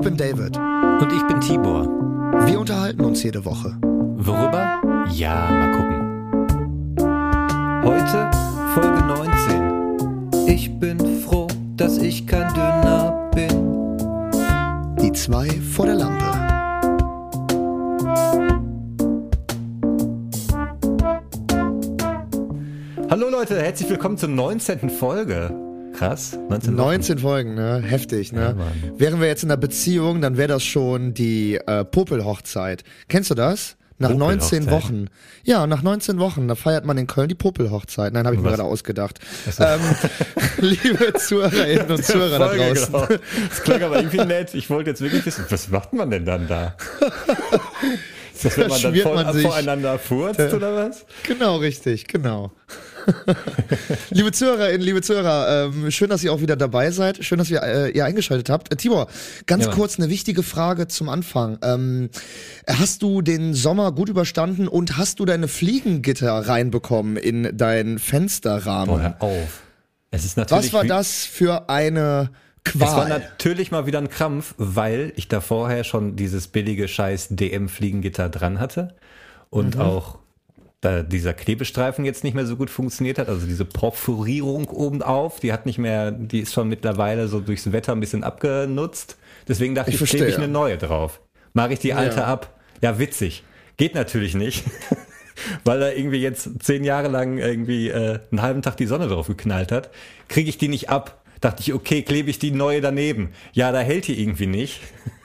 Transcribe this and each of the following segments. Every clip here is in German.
Ich bin David. Und ich bin Tibor. Wir unterhalten uns jede Woche. Worüber? Ja, mal gucken. Heute Folge 19. Ich bin froh, dass ich kein Dünner bin. Die zwei vor der Lampe. Hallo Leute, herzlich willkommen zur 19. Folge. Krass. 19, 19 Folgen, ne? Heftig, ne? Ja, Wären wir jetzt in einer Beziehung, dann wäre das schon die äh, Popelhochzeit. Kennst du das? Nach 19 Wochen. Ja, nach 19 Wochen, da feiert man in Köln die Popelhochzeit. Nein, habe ich mir gerade ausgedacht. Ähm, liebe Zuhörerinnen und Zuhörer da draußen. Genau. Das klang aber irgendwie nett. Ich wollte jetzt wirklich wissen, was macht man denn dann da? Ist das, wenn man dann voll, man voreinander furzt, oder was? Genau, richtig, genau. liebe Zuhörerinnen, liebe Zuhörer, ähm, schön, dass ihr auch wieder dabei seid. Schön, dass ihr, äh, ihr eingeschaltet habt. Äh, Tibor, ganz ja. kurz eine wichtige Frage zum Anfang. Ähm, hast du den Sommer gut überstanden und hast du deine Fliegengitter reinbekommen in dein Fensterrahmen? Boah, hör auf. Es ist natürlich Was war das für eine Qual. Es war natürlich mal wieder ein Krampf, weil ich da vorher schon dieses billige scheiß DM-Fliegengitter dran hatte und mhm. auch da dieser Klebestreifen jetzt nicht mehr so gut funktioniert hat, also diese Porphyrierung obenauf, die hat nicht mehr, die ist schon mittlerweile so durchs Wetter ein bisschen abgenutzt. Deswegen dachte ich, ich klebe ich eine neue drauf. Mache ich die alte ja. ab? Ja, witzig. Geht natürlich nicht. weil da irgendwie jetzt zehn Jahre lang irgendwie äh, einen halben Tag die Sonne drauf geknallt hat, kriege ich die nicht ab. Dachte ich, okay, klebe ich die neue daneben. Ja, da hält die irgendwie nicht.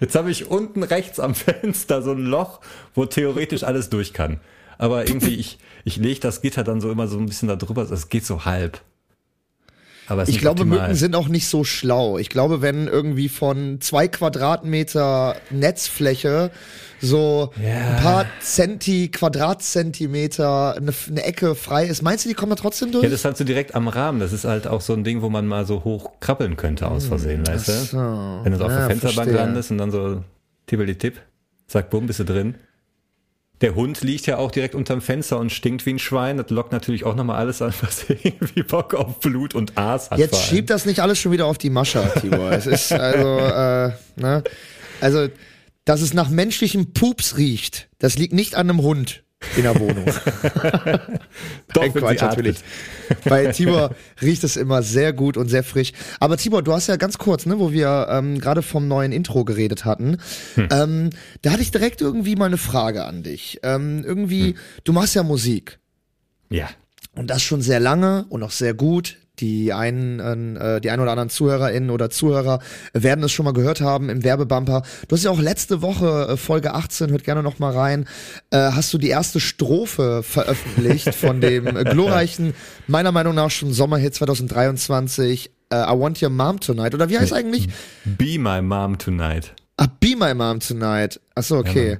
Jetzt habe ich unten rechts am Fenster so ein Loch, wo theoretisch alles durch kann. Aber irgendwie, ich, ich lege das Gitter dann so immer so ein bisschen da drüber, es geht so halb. Ich glaube, optimal. Mücken sind auch nicht so schlau. Ich glaube, wenn irgendwie von zwei Quadratmeter Netzfläche so ja. ein paar Zenti, Quadratzentimeter eine, eine, Ecke frei ist, meinst du, die kommen da trotzdem durch? Ja, das ist halt so direkt am Rahmen. Das ist halt auch so ein Ding, wo man mal so hoch krabbeln könnte aus hm, Versehen, hm, weißt du? So. Wenn du so auf ja, der Fensterbank verstehe. landest und dann so tippeli-tipp, zack, bumm, bist du drin. Der Hund liegt ja auch direkt unterm Fenster und stinkt wie ein Schwein. Das lockt natürlich auch nochmal alles an, was irgendwie Bock auf Blut und Aas hat. Jetzt schiebt das nicht alles schon wieder auf die Mascha, Tibor. es ist also, äh, ne? Also, dass es nach menschlichem Pups riecht, das liegt nicht an einem Hund in der Wohnung. Doch, Nein, Quatsch, natürlich. Bei Tibor riecht es immer sehr gut und sehr frisch. Aber Tibor, du hast ja ganz kurz, ne, wo wir ähm, gerade vom neuen Intro geredet hatten, hm. ähm, da hatte ich direkt irgendwie mal eine Frage an dich. Ähm, irgendwie, hm. du machst ja Musik. Ja. Und das schon sehr lange und auch sehr gut die einen, äh, die ein oder anderen ZuhörerInnen oder Zuhörer werden es schon mal gehört haben im Werbebumper. Du hast ja auch letzte Woche, äh, Folge 18, hört gerne noch mal rein, äh, hast du die erste Strophe veröffentlicht von dem glorreichen, meiner Meinung nach schon Sommerhit 2023, äh, I Want Your Mom Tonight. Oder wie heißt eigentlich? Be My Mom Tonight. Ah, Be My Mom Tonight. Achso, okay. Ja,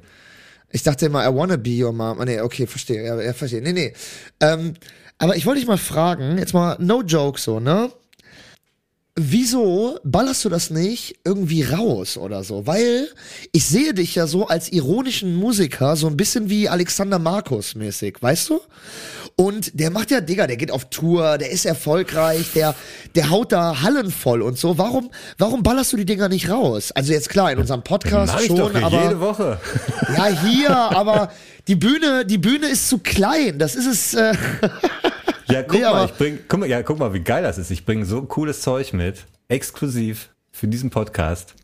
ich dachte immer, I wanna be your mom. Ah, nee, okay, verstehe. Ja, ja verstehe. Nee, nee. Ähm, aber ich wollte dich mal fragen, jetzt mal no joke so, ne? Wieso ballerst du das nicht irgendwie raus oder so? Weil ich sehe dich ja so als ironischen Musiker, so ein bisschen wie Alexander Markus mäßig, weißt du? Und der macht ja, Digga, der geht auf Tour, der ist erfolgreich, der, der haut da Hallen voll und so. Warum, warum ballerst du die Dinger nicht raus? Also jetzt klar, in unserem Podcast schon, doch aber. Jede Woche. Ja, hier, aber die Bühne, die Bühne ist zu klein. Das ist es. Äh ja, guck nee, mal, ich bring, guck mal, ja, guck mal, wie geil das ist. Ich bringe so cooles Zeug mit, exklusiv für diesen Podcast.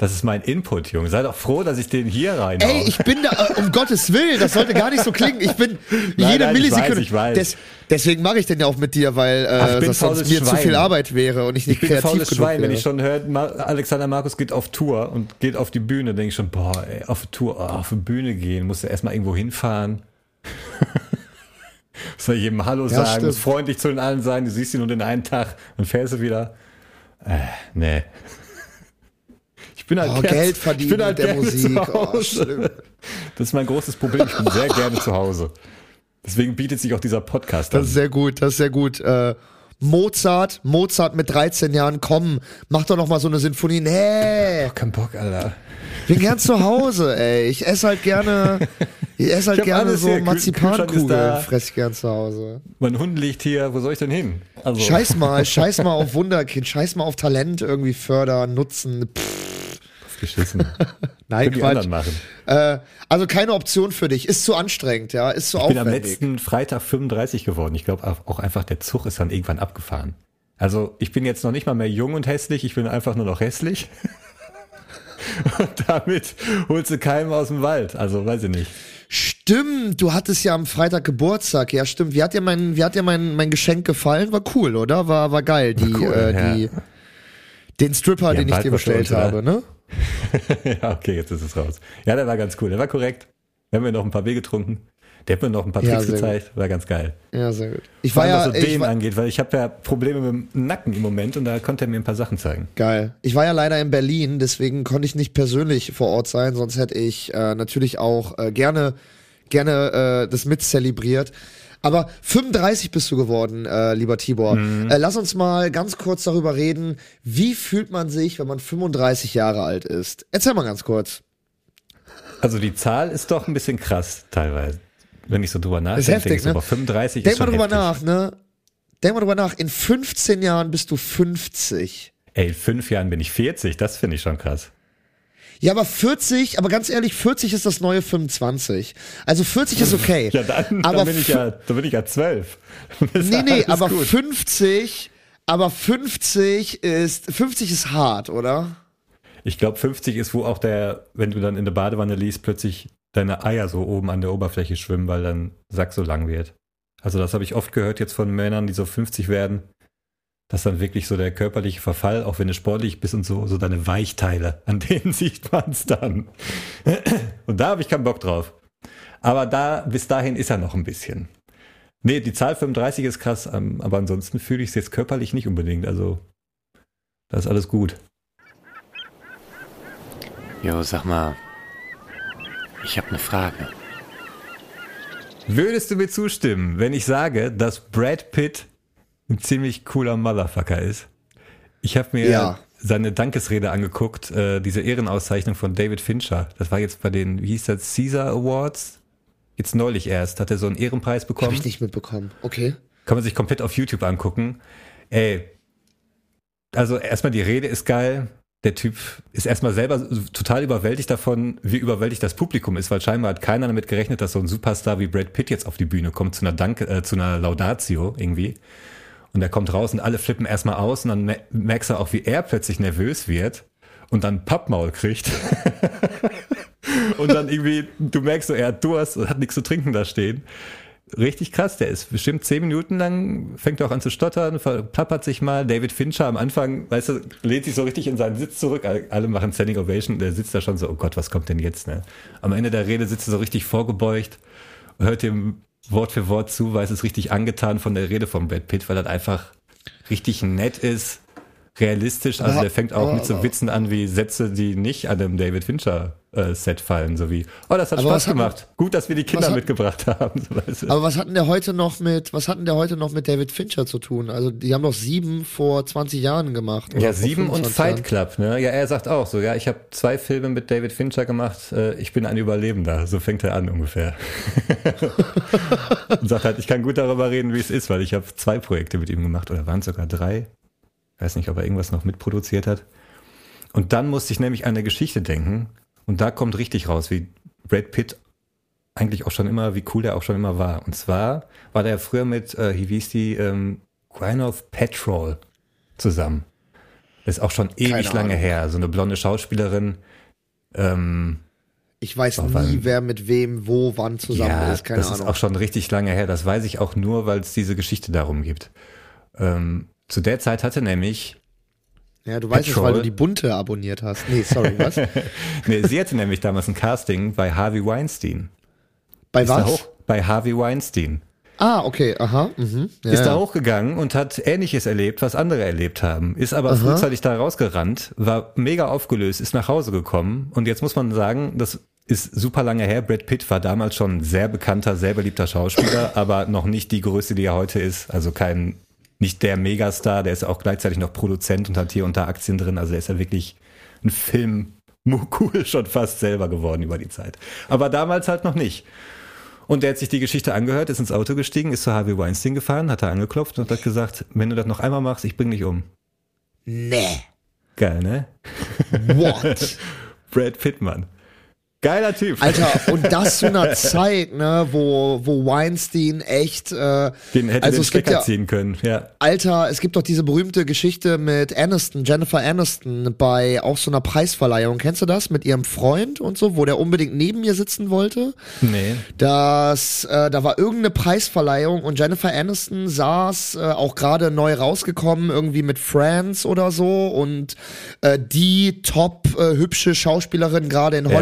Das ist mein Input, Junge. Sei doch froh, dass ich den hier rein. Ey, ich bin da, um Gottes Willen, das sollte gar nicht so klingen. Ich bin nein, jede nein, Millisekunde. Ich weiß, ich weiß. Des, deswegen mache ich den ja auch mit dir, weil äh, das sonst mir Schwein. zu viel Arbeit wäre und ich nicht ich bin kreativ genug Schwein. Wäre. Wenn ich schon höre, Alexander Markus geht auf Tour und geht auf die Bühne, denke ich schon, boah, ey, auf Tour, oh, auf die Bühne gehen, musst du erstmal irgendwo hinfahren. Soll jedem Hallo ja, sagen, muss freundlich zu den allen sein, du siehst ihn nur den einen Tag und fährst du wieder. Äh, nee bin halt oh, Geld verdienen ich bin halt mit der Musik. Oh, das ist mein großes Problem. Ich bin sehr gerne zu Hause. Deswegen bietet sich auch dieser Podcast an. Das ist sehr gut, das ist sehr gut. Äh, Mozart, Mozart mit 13 Jahren, komm, mach doch noch mal so eine Sinfonie. Nee. Oh, kein Bock, Alter. Bin gern zu Hause, ey. Ich esse halt gerne, Ich esse halt Ich hab gerne so Marzipankugeln, fress ich gern zu Hause. Mein Hund liegt hier, wo soll ich denn hin? Also, Scheiß mal, scheiß mal auf Wunderkind, scheiß mal auf Talent irgendwie fördern, nutzen. Pff, geschissen. nein, Können die Quatsch. anderen machen. Äh, also keine Option für dich. Ist zu anstrengend, ja, ist zu Ich bin am aufwendig. letzten Freitag 35 geworden. Ich glaube auch einfach, der Zug ist dann irgendwann abgefahren. Also ich bin jetzt noch nicht mal mehr jung und hässlich, ich bin einfach nur noch hässlich. und damit holst du keinem aus dem Wald. Also weiß ich nicht. Stimmt, du hattest ja am Freitag Geburtstag. Ja, stimmt. Wie hat dir mein, wie hat dir mein, mein Geschenk gefallen? War cool, oder? War, war geil. Die, cool, äh, ja. die, den Stripper, Ja, den ich dir bestellt uns, habe, ne? ja, okay, jetzt ist es raus. Ja, der war ganz cool. Der war korrekt. Wir haben mir noch ein paar Bier getrunken. Der hat mir noch ein paar Ja, Tricks sehr gezeigt. War ganz geil. Ja, sehr gut. Ich Vor war allem, ja, was so war, angeht, weil ich habe ja Probleme mit dem Nacken im Moment und da konnte er mir ein paar Sachen zeigen. geil. Ich war ja leider in Berlin, deswegen konnte ich nicht persönlich vor Ort sein, sonst hätte ich äh, natürlich auch äh, gerne, gerne äh, das mit zelebriert. Aber 35 bist du geworden, äh, lieber Tibor. Mhm. Äh, lass uns mal ganz kurz darüber reden. Wie fühlt man sich, wenn man 35 Jahre alt ist? Erzähl mal ganz kurz. Also die Zahl ist doch ein bisschen krass teilweise. Wenn ich so drüber nachdenke, heftig, denke ich so, ne? aber 35 Denk ist mal schon drüber heftig. nach, ne? Denk mal drüber nach. In 15 Jahren bist du 50. Ey, in fünf Jahren bin ich 40, das finde ich schon krass. Ja, aber 40, aber ganz ehrlich, 40 ist das neue 25. Also 40 ist okay. Ja, dann, aber dann bin ich ja, dann bin ich ja 12. Das ist Nee, nee, aber gut. 50, aber 50 ist, 50 ist hart, oder? Ich glaube, 50 ist, wo auch der, wenn du dann in der Badewanne liest, plötzlich deine Eier so oben an der Oberfläche schwimmen, weil dein Sack so lang wird. Also das habe ich oft gehört jetzt von Männern, die so 50 werden, dass dann wirklich so der körperliche Verfall, auch wenn du sportlich bist und so, so deine Weichteile, an denen sieht man es dann. Und da habe ich keinen Bock drauf. Aber da, bis dahin ist er noch ein bisschen. Nee, die Zahl 35 ist krass, ähm, aber ansonsten fühle ich es jetzt körperlich nicht unbedingt. Also, da ist alles gut. Jo, sag mal, ich habe eine Frage. Würdest du mir zustimmen, wenn ich sage, dass Brad Pitt ein ziemlich cooler Motherfucker ist? Ich habe mir Ja. seine Dankesrede angeguckt, äh, diese Ehrenauszeichnung von David Fincher. Das war jetzt bei den, wie hieß das, Caesar Awards? Jetzt neulich erst, hat er so einen Ehrenpreis Hab bekommen. ich nicht mitbekommen. Okay. Kann man sich komplett auf YouTube angucken. Ey, also erstmal die Rede ist geil. Der Typ ist erstmal selber total überwältigt davon, wie überwältigt das Publikum ist, weil scheinbar hat keiner damit gerechnet, dass so ein Superstar wie Brad Pitt jetzt auf die Bühne kommt zu einer Danke, äh, zu einer Laudatio irgendwie. Und er kommt raus und alle flippen erstmal aus und dann me- merkst du auch, wie er plötzlich nervös wird und dann Pappmaul kriegt. und dann irgendwie, du merkst so, er hat Durst und hat nichts zu trinken da stehen. Richtig krass, der ist bestimmt zehn Minuten lang, fängt auch an zu stottern, verplappert sich mal. David Fincher am Anfang, weißt du, lehnt sich so richtig in seinen Sitz zurück. Alle machen Standing Ovation, der sitzt da schon so, oh Gott, was kommt denn jetzt? Ne? Am Ende der Rede sitzt er so richtig vorgebeugt, hört dem Wort für Wort zu, weil es ist richtig angetan von der Rede von Brad Pitt, weil das einfach richtig nett ist, realistisch. Also Aber- der fängt auch aber- mit so Witzen an wie Sätze, die nicht an einem David Fincher äh, Set fallen, so wie, oh, das hat Spaß hat- gemacht. Gut, dass wir die Kinder hat- mitgebracht haben. So, weißt du. Aber was hatten der heute noch mit, was hatten der heute noch mit David Fincher zu tun? Also, die haben doch sieben vor 20 Jahren gemacht. oder Ja, sieben und 25 Fight. Club, ne? Ja, er sagt auch so, ja, ich habe zwei Filme mit David Fincher gemacht, äh, ich bin ein Überlebender. So fängt er an ungefähr. und sagt halt, ich kann gut darüber reden, wie es ist, weil ich habe zwei Projekte mit ihm gemacht oder waren es sogar drei. Ich weiß nicht, ob er irgendwas noch mitproduziert hat. Und dann musste ich nämlich an eine Geschichte denken und da kommt richtig raus, wie Brad Pitt eigentlich auch schon immer, wie cool der auch schon immer war. Und zwar war der früher mit, äh, wie hieß die, ähm, Gwyneth Patrol zusammen. Das ist auch schon ewig lange her. So eine blonde Schauspielerin. Ähm, Ich weiß nie, weil- wer mit wem, wo, wann zusammen ja, ist. Keine das Ahnung. ist auch schon richtig lange her. Das weiß ich auch nur, weil es diese Geschichte darum gibt. Ähm, zu der Zeit hatte nämlich, ja, du weißt es, Petrol. weil du die bunte abonniert hast. Nee, sorry, was? nee, sie hatte nämlich damals ein Casting bei Harvey Weinstein. Bei Ist was? hoch, bei Harvey Weinstein. Ah, okay, aha. Mhm. Ja, ist da ja. hochgegangen und hat Ähnliches erlebt, was andere erlebt haben. Ist aber frühzeitig da rausgerannt, war mega aufgelöst, ist nach Hause gekommen. Und jetzt muss man sagen, das ist super lange her. Brad Pitt war damals schon ein sehr bekannter, sehr beliebter Schauspieler, aber noch nicht die Größe, die er heute ist. Also kein, nicht der Megastar, der ist auch gleichzeitig noch Produzent und hat hier unter Aktien drin. Also er ist ja wirklich ein Film cool schon fast selber geworden über die Zeit. Aber damals halt noch nicht. Und der hat sich die Geschichte angehört, ist ins Auto gestiegen, ist zu Harvey Weinstein gefahren, hat er angeklopft und hat gesagt, wenn du das noch einmal machst, ich bring dich um. Nee. Geil, ne? What? Brad Pittman. Geiler Typ. Alter, und das zu einer Zeit, ne, wo, wo Weinstein echt, äh, Den hätte also den es gibt Stecker ja, ziehen können, ja. Alter, es gibt doch diese berühmte Geschichte mit Aniston, Jennifer Aniston, bei auch so einer Preisverleihung. Kennst du das? Mit ihrem Freund und so, wo der unbedingt neben ihr sitzen wollte? Nee. Das, äh, da war irgendeine Preisverleihung und Jennifer Aniston saß äh, auch gerade neu rausgekommen, irgendwie mit Friends oder so und äh, die top äh, hübsche Schauspielerin gerade in Ja.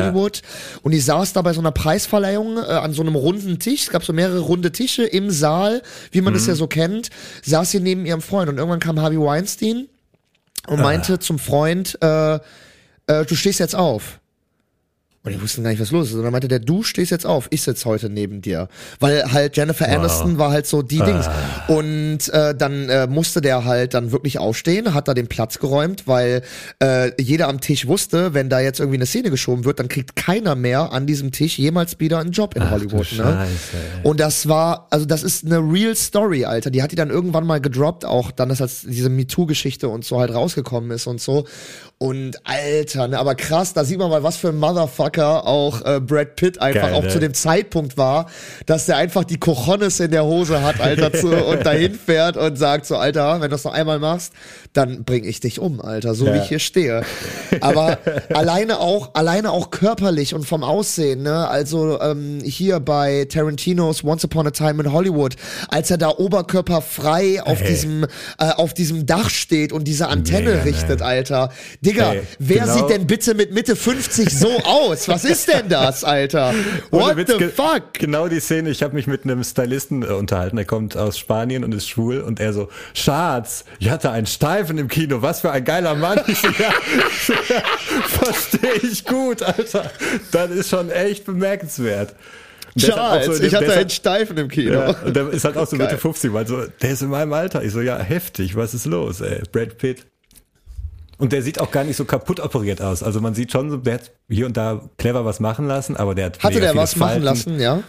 Und die saß da bei so einer Preisverleihung äh, an so einem runden Tisch. Es gab so mehrere runde Tische im Saal, wie man das ja so kennt. Saß sie neben ihrem Freund und irgendwann kam Harvey Weinstein und meinte zum Freund, äh, äh, du stehst jetzt auf. Und die wussten gar nicht, was los ist. Und dann meinte der, du stehst jetzt auf, ich sitze heute neben dir. Weil halt Jennifer Aniston war halt so die Dings. Und äh, dann äh, musste der halt dann wirklich aufstehen, hat da den Platz geräumt, weil äh, jeder am Tisch wusste, wenn da jetzt irgendwie eine Szene geschoben wird, dann kriegt keiner mehr an diesem Tisch jemals wieder einen Job in Ach Hollywood. Ne? Scheiße. Und das war, also das ist eine real Story, Alter. Die hat die dann irgendwann mal gedroppt, auch dann, dass als diese MeToo-Geschichte und so halt rausgekommen ist und so. Und Alter, ne, aber krass, da sieht man mal, was für ein Motherfucker auch äh, Brad Pitt einfach Geil, auch ne? zu dem Zeitpunkt war, dass der einfach die Cojones in der Hose hat, Alter, zu, und dahin fährt und sagt so, Alter, wenn du das noch einmal machst, dann bring ich dich um, Alter, so Ja. wie ich hier stehe. Aber alleine auch, alleine auch körperlich und vom Aussehen, ne, also ähm, hier bei Tarantinos Once Upon a Time in Hollywood, als er da oberkörperfrei auf Ey. diesem, äh, auf diesem Dach steht und diese Antenne Mega, richtet, ne? Alter. Digga, Ey, wer genau- sieht denn bitte mit Mitte 50 so aus? Was ist denn das, Alter? What Witz, the fuck? Genau die Szene, ich habe mich mit einem Stylisten äh, unterhalten, der kommt aus Spanien und ist schwul und er so, Schatz, ich hatte einen Steifen im Kino, was für ein geiler Mann. Ja, verstehe ich gut, Alter. Das ist schon echt bemerkenswert. Halt Charles, so- ich hatte einen halt- Steifen im Kino. Ja, und der ist halt auch so Mitte Geil. 50, weil so, der ist in meinem Alter. Ich so, ja, heftig, was ist los, ey? Brad Pitt. Und der sieht auch gar nicht so kaputt operiert aus. Also man sieht schon, so, der hat hier und da clever was machen lassen, aber der hat Hatte der was machen Falten. lassen, ja?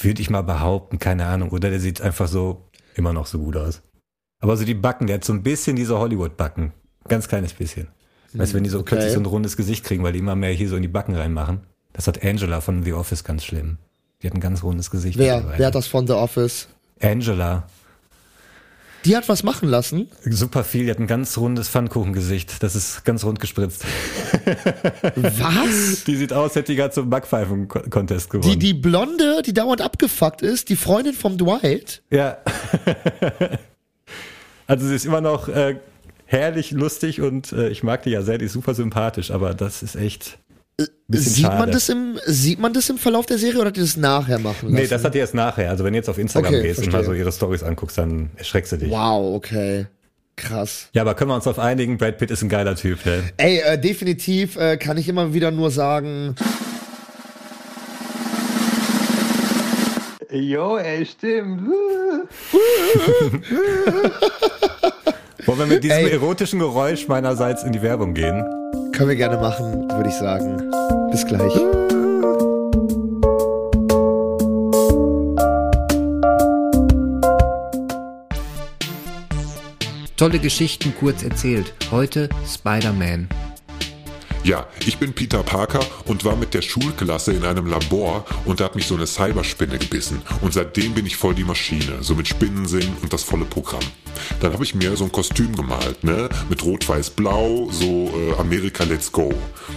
Würde ich mal behaupten, keine Ahnung. Oder der sieht einfach so immer noch so gut aus. Aber so die Backen, der hat so ein bisschen diese Hollywood-Backen. Ganz kleines bisschen. Weißt du, wenn die so okay. plötzlich so ein rundes Gesicht kriegen, weil die immer mehr hier so in die Backen reinmachen. Das hat Angela von The Office ganz schlimm. Die hat ein ganz rundes Gesicht. Wer? Wer hat das von The Office? Angela. Die hat was machen lassen. Super viel, die hat ein ganz rundes Pfannkuchengesicht. Das ist ganz rund gespritzt. Was? Die sieht aus, hätte die gerade zum Backpfeifen-Contest gewonnen. Die, die Blonde, die dauernd abgefuckt ist, die Freundin vom Dwight. Ja. also sie ist immer noch äh, herrlich lustig und äh, ich mag die ja sehr, die ist super sympathisch, aber das ist echt bisschen Sieht schade. man, das im, sieht man das im Verlauf der Serie oder hat die das nachher machen lassen? Nee, das hat die erst nachher. Also wenn du jetzt auf Instagram Okay, gehst und mal so ihre Stories anguckst, dann erschreckst du dich. Wow, okay. Krass. Ja, aber können wir uns auf einigen, Brad Pitt ist ein geiler Typ, ne? Ey, äh, definitiv äh, kann ich immer wieder nur sagen, Jo, ey, stimmt. Wollen wir mit diesem Ey. erotischen Geräusch meinerseits in die Werbung gehen? können wir gerne machen, würde ich sagen. Bis gleich. Tolle Geschichten kurz erzählt. Heute Spider-Man. Ja, ich bin Peter Parker und war mit der Schulklasse in einem Labor und da hat mich so eine Cyberspinne gebissen. Und seitdem bin ich voll die Maschine, so mit Spinnensinn und das volle Programm. Dann habe ich mir so ein Kostüm gemalt, ne, mit Rot-Weiß-Blau, so äh, Amerika Let's Go,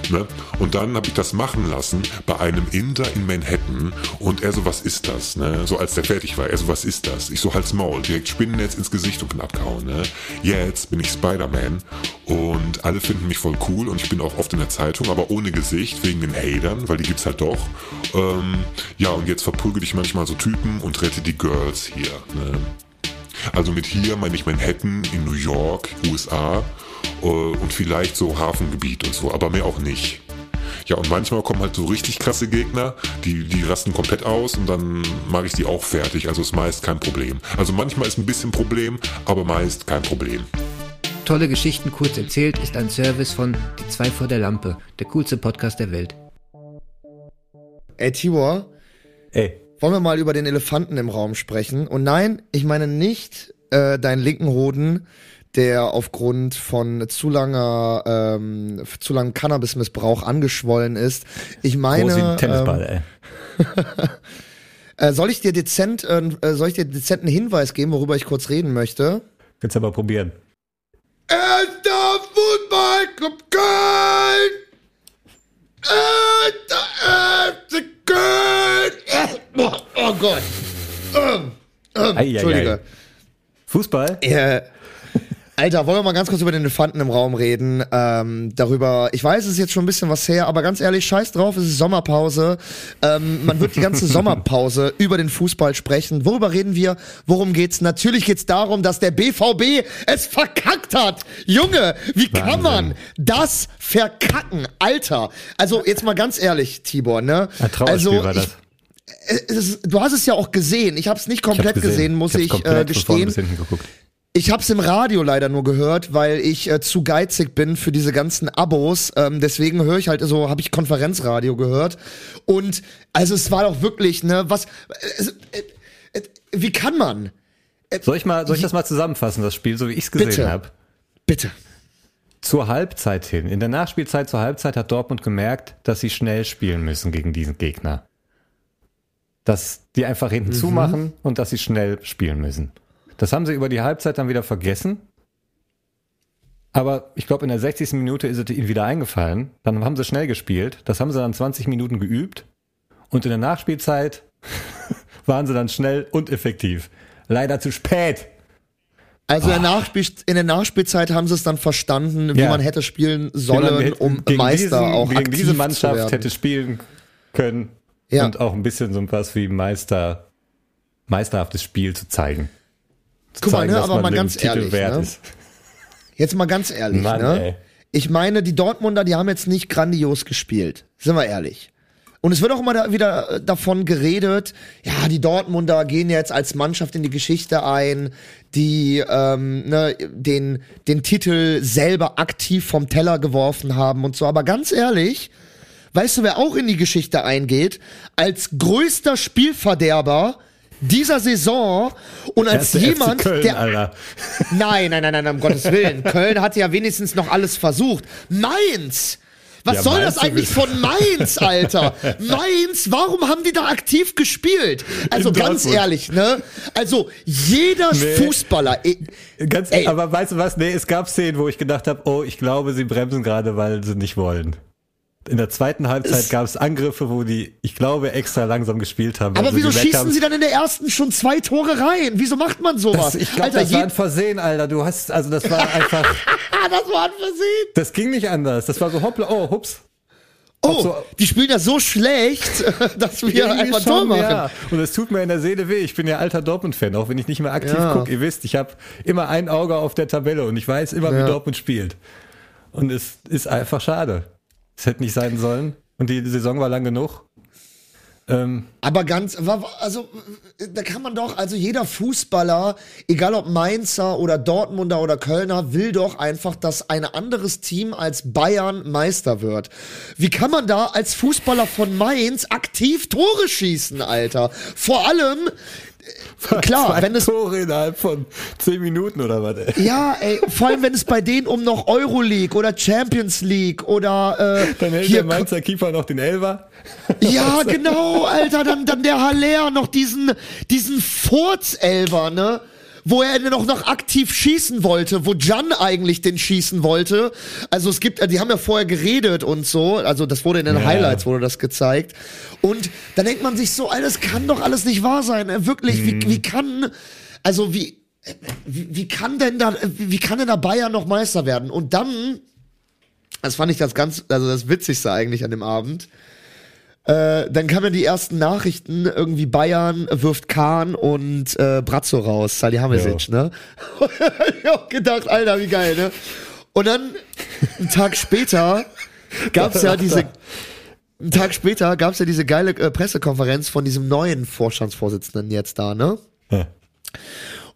ne. Und dann habe ich das machen lassen bei einem Inder in Manhattan und er so, was ist das, ne, so als der fertig war, er so, was ist das? Ich so, Hals Maul, direkt Spinnennetz ins Gesicht und knapp gehauen, ne. Jetzt bin ich Spider-Man und alle finden mich voll cool und ich bin auch oft in der Zeitung, aber ohne Gesicht, wegen den Hatern, weil die gibt's halt doch. Ähm, ja, und jetzt verprügel ich manchmal so Typen und rette die Girls hier. Ne? Also mit hier meine ich Manhattan in New York, USA äh, und vielleicht so Hafengebiet und so, aber mehr auch nicht. Ja, und manchmal kommen halt so richtig krasse Gegner, die, die rasten komplett aus und dann mache ich die auch fertig. Also ist meist kein Problem. Also manchmal ist ein bisschen Problem, aber meist kein Problem. Tolle Geschichten kurz erzählt ist ein Service von Die zwei vor der Lampe, der coolste Podcast der Welt. Ey, Tibor, Ey, wollen wir mal über den Elefanten im Raum sprechen. Und nein, ich meine nicht äh, deinen linken Hoden, der aufgrund von zu langer, ähm, zu langem Cannabismissbrauch angeschwollen ist. Ich meine, Groß wie ein Tennisball, ähm, ey. äh, soll ich dir dezent, äh, soll ich dir dezenten Hinweis geben, worüber ich kurz reden möchte? Kannst du aber probieren. Erster Fußballclub Köln! Erster FC Köln! Oh, oh Gott. Ähm, ähm, Entschuldige. Fußball? Äh, Alter, wollen wir mal ganz kurz über den Elefanten im Raum reden? Ähm, darüber, ich weiß, es ist jetzt schon ein bisschen was her, aber ganz ehrlich, scheiß drauf, es ist Sommerpause. Ähm, man wird die ganze Sommerpause über den Fußball sprechen. Worüber reden wir? Worum geht's? Natürlich geht's darum, dass der BVB es verkackt hat. Junge, wie kann man das verkacken? Alter. Also jetzt mal ganz ehrlich, Tibor, ne? Ein Trauerspiel also, war das. Ich, es du hast es ja auch gesehen. Ich habe es nicht komplett gesehen, muss hab's ich, komplett äh, gestehen. Ich hab's im Radio leider nur gehört, weil ich äh, zu geizig bin für diese ganzen Abos. Ähm, deswegen höre ich halt so, habe ich Konferenzradio gehört. Und also es war doch wirklich, ne, was, äh, äh, äh, wie kann man? Soll ich mal, soll ich das mal zusammenfassen, das Spiel, so wie ich es Bitte. gesehen habe? Bitte. Zur Halbzeit hin, in der Nachspielzeit zur Halbzeit hat Dortmund gemerkt, dass sie schnell spielen müssen gegen diesen Gegner. Dass die einfach hinten Mhm. zumachen und dass sie schnell spielen müssen. Das haben sie über die Halbzeit dann wieder vergessen. Aber ich glaube, in der 60. Minute ist es ihnen wieder eingefallen. Dann haben sie schnell gespielt. Das haben sie dann 20 Minuten geübt. Und in der Nachspielzeit waren sie dann schnell und effektiv. Leider zu spät. Also in der, Nachspiel, in der Nachspielzeit haben sie es dann verstanden, wie Ja. man hätte spielen Wie sollen, hätte- um Meister diesen, auch gegen aktiv diese zu Mannschaft werden. hätte spielen können Ja. und auch ein bisschen so was wie Meister meisterhaftes Spiel zu zeigen. Guck mal, zeigen, ne, dass aber man mal ganz Titel ehrlich, ne? Jetzt mal ganz ehrlich, Mann, ne? Ich meine, die Dortmunder, die haben jetzt nicht grandios gespielt. Sind wir ehrlich. Und es wird auch immer da wieder äh, davon geredet, ja, die Dortmunder gehen jetzt als Mannschaft in die Geschichte ein, die ähm, ne, den, den Titel selber aktiv vom Teller geworfen haben und so. Aber ganz ehrlich, weißt du, wer auch in die Geschichte eingeht? Als größter Spielverderber dieser Saison und als jemand, Köln, der Alter. Nein, nein, nein, nein, um Gottes Willen. Köln hat ja wenigstens noch alles versucht. Mainz! Was Ja, soll das eigentlich von Mainz, Alter? Mainz, warum haben die da aktiv gespielt? Also In ganz Dortmund. ehrlich, ne? Also jeder Nee. Fußballer, eh, Ganz, Ey. aber weißt du was? Nee, es gab Szenen, wo ich gedacht habe, oh, ich glaube, sie bremsen gerade, weil sie nicht wollen. In der zweiten Halbzeit gab es Angriffe, wo die, ich glaube, extra langsam gespielt haben. aber weil wieso schießen haben, sie dann in der ersten schon zwei Tore rein? Wieso macht man sowas? Das, ich glaube, das war ein Versehen, Alter. Du hast, also das war einfach, das war ein Versehen. das ging nicht anders. Das war so hoppla, oh, hups. Oh, so- die spielen ja so schlecht, dass wir einfach Tor schon, machen. Ja. Und es tut mir in der Seele weh. Ich bin ja alter Dortmund-Fan, auch wenn ich nicht mehr aktiv Ja. gucke. Ihr wisst, ich habe immer ein Auge auf der Tabelle und ich weiß immer, Ja. wie Dortmund spielt. Und es ist einfach schade. Es hätte nicht sein sollen. Und die Saison war lang genug. Ähm, Aber ganz, also da kann man doch, also jeder Fußballer, egal ob Mainzer oder Dortmunder oder Kölner, will doch einfach, dass ein anderes Team als Bayern Meister wird. Wie kann man da als Fußballer von Mainz aktiv Tore schießen, Alter? Vor allem, klar, zwei wenn es Tore innerhalb von zehn Minuten oder was, ey. ja, ey, vor allem wenn es bei denen um noch Euroleague oder Champions League oder äh, Dann hält hier der Mainzer Keeper noch den Elfer. Ja, genau, Alter, dann, dann der Haller noch diesen, diesen Furzelver, ne? Wo er noch, noch aktiv schießen wollte, wo Jan eigentlich den schießen wollte. Also es gibt, die haben ja vorher geredet und so, also das wurde in den Ja. Highlights, wurde das gezeigt. Und dann denkt man sich so, das kann doch alles nicht wahr sein. Äh, Wirklich, wie, wie kann, also wie, äh, wie, wie kann denn da, wie kann denn da Bayern noch Meister werden? Und dann, das fand ich das ganz, also das Witzigste eigentlich an dem Abend, äh, dann kamen die ersten Nachrichten, irgendwie Bayern wirft Kahn und äh, Brazzo raus, Salihamidzic, ne? ich hab gedacht, Alter, wie geil, ne? Und dann, einen Tag später, gab's ja diese, einen Tag später gab's ja diese geile äh, Pressekonferenz von diesem neuen Vorstandsvorsitzenden jetzt da, ne? Ja.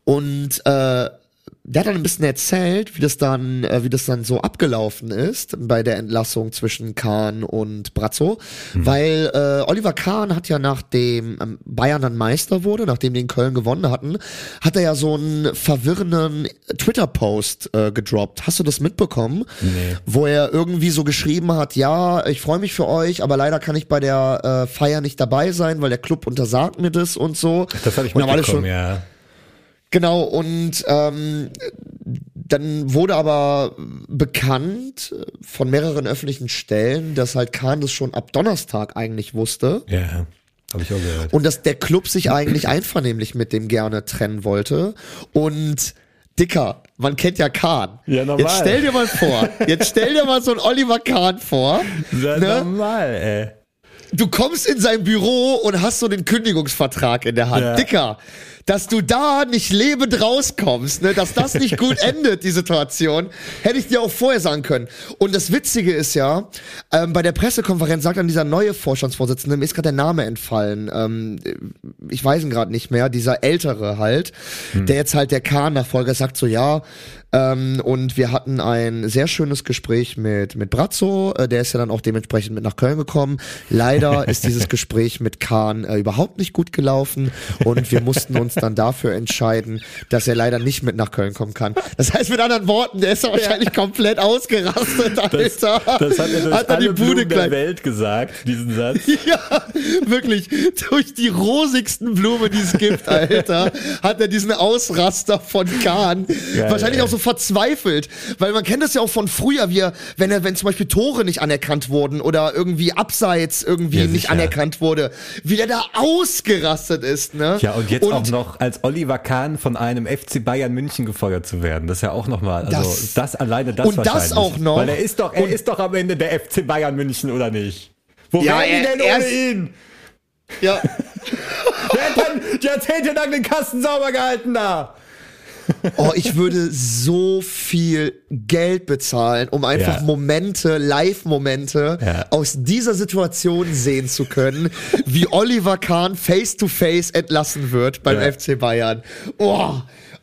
Und äh, der hat dann ein bisschen erzählt, wie das dann, äh, wie das dann so abgelaufen ist bei der Entlassung zwischen Kahn und Brazzo, weil äh, Oliver Kahn hat ja nachdem ähm, Bayern dann Meister wurde, nachdem die in Köln gewonnen hatten, hat er ja so einen verwirrenden Twitter-Post äh, gedroppt. Hast du das mitbekommen? Nee. Wo er irgendwie so geschrieben hat, ja, ich freue mich für euch, aber leider kann ich bei der äh, Feier nicht dabei sein, weil der Club untersagt mir das und so. Das habe ich Und mitbekommen, schon- ja. Genau, und ähm, dann wurde aber bekannt von mehreren öffentlichen Stellen, dass halt Kahn das schon ab Donnerstag eigentlich wusste. Ja, habe ich auch gehört. Und dass der Club sich eigentlich einvernehmlich mit dem gerne trennen wollte. Und Dicker, man kennt ja Kahn. Ja, normal. Jetzt stell dir mal vor, jetzt stell dir mal so einen Oliver Kahn vor. Ja, ne? normal, ey. Du kommst in sein Büro und hast so den Kündigungsvertrag in der Hand. Ja. Dicker, dass du da nicht lebend rauskommst, ne, dass das nicht gut endet, die Situation, hätte ich dir auch vorher sagen können. Und das Witzige ist ja, ähm, bei der Pressekonferenz sagt dann dieser neue Vorstandsvorsitzende, mir ist gerade der Name entfallen, ähm, ich weiß ihn gerade nicht mehr, dieser ältere halt, der jetzt halt der Kahn-Nachfolger sagt so, ja, ähm, und wir hatten ein sehr schönes Gespräch mit, mit Brazzo, äh, der ist ja dann auch dementsprechend mit nach Köln gekommen. Leider ist dieses Gespräch mit Kahn äh, überhaupt nicht gut gelaufen und wir mussten uns dann dafür entscheiden, dass er leider nicht mit nach Köln kommen kann. Das heißt mit anderen Worten, der ist ja wahrscheinlich komplett ausgerastet, Alter. Das, das hat er durch Hat er alle die Bude Blumen der Welt gesagt, diesen Satz. ja, wirklich. Durch die rosigsten Blumen, die es gibt, Alter, hat er diesen Ausraster von Kahn. Geil, wahrscheinlich ey. auch so verzweifelt. Weil man kennt das ja auch von früher, wie er, wenn er, wenn zum Beispiel Tore nicht anerkannt wurden oder irgendwie abseits irgendwie Ja, nicht anerkannt wurde, wie der da ausgerastet ist, ne? Ja, und jetzt auch noch als Oliver Kahn von einem FC Bayern München gefeuert zu werden. Das ist ja auch nochmal, also das, Das- alleine das und das wahrscheinlich. auch noch. Weil er ist doch, er Und- ist doch am Ende der FC Bayern München, oder nicht? Wo Ja, wären die er- denn er ohne ihn? Ja. Wer hat denn jahrzehntelang den Kasten sauber gehalten da? Oh, ich würde so viel Geld bezahlen, um einfach Ja. Momente, Live-Momente Ja. aus dieser Situation sehen zu können, wie Oliver Kahn face to face entlassen wird beim Ja. FC Bayern. Oh,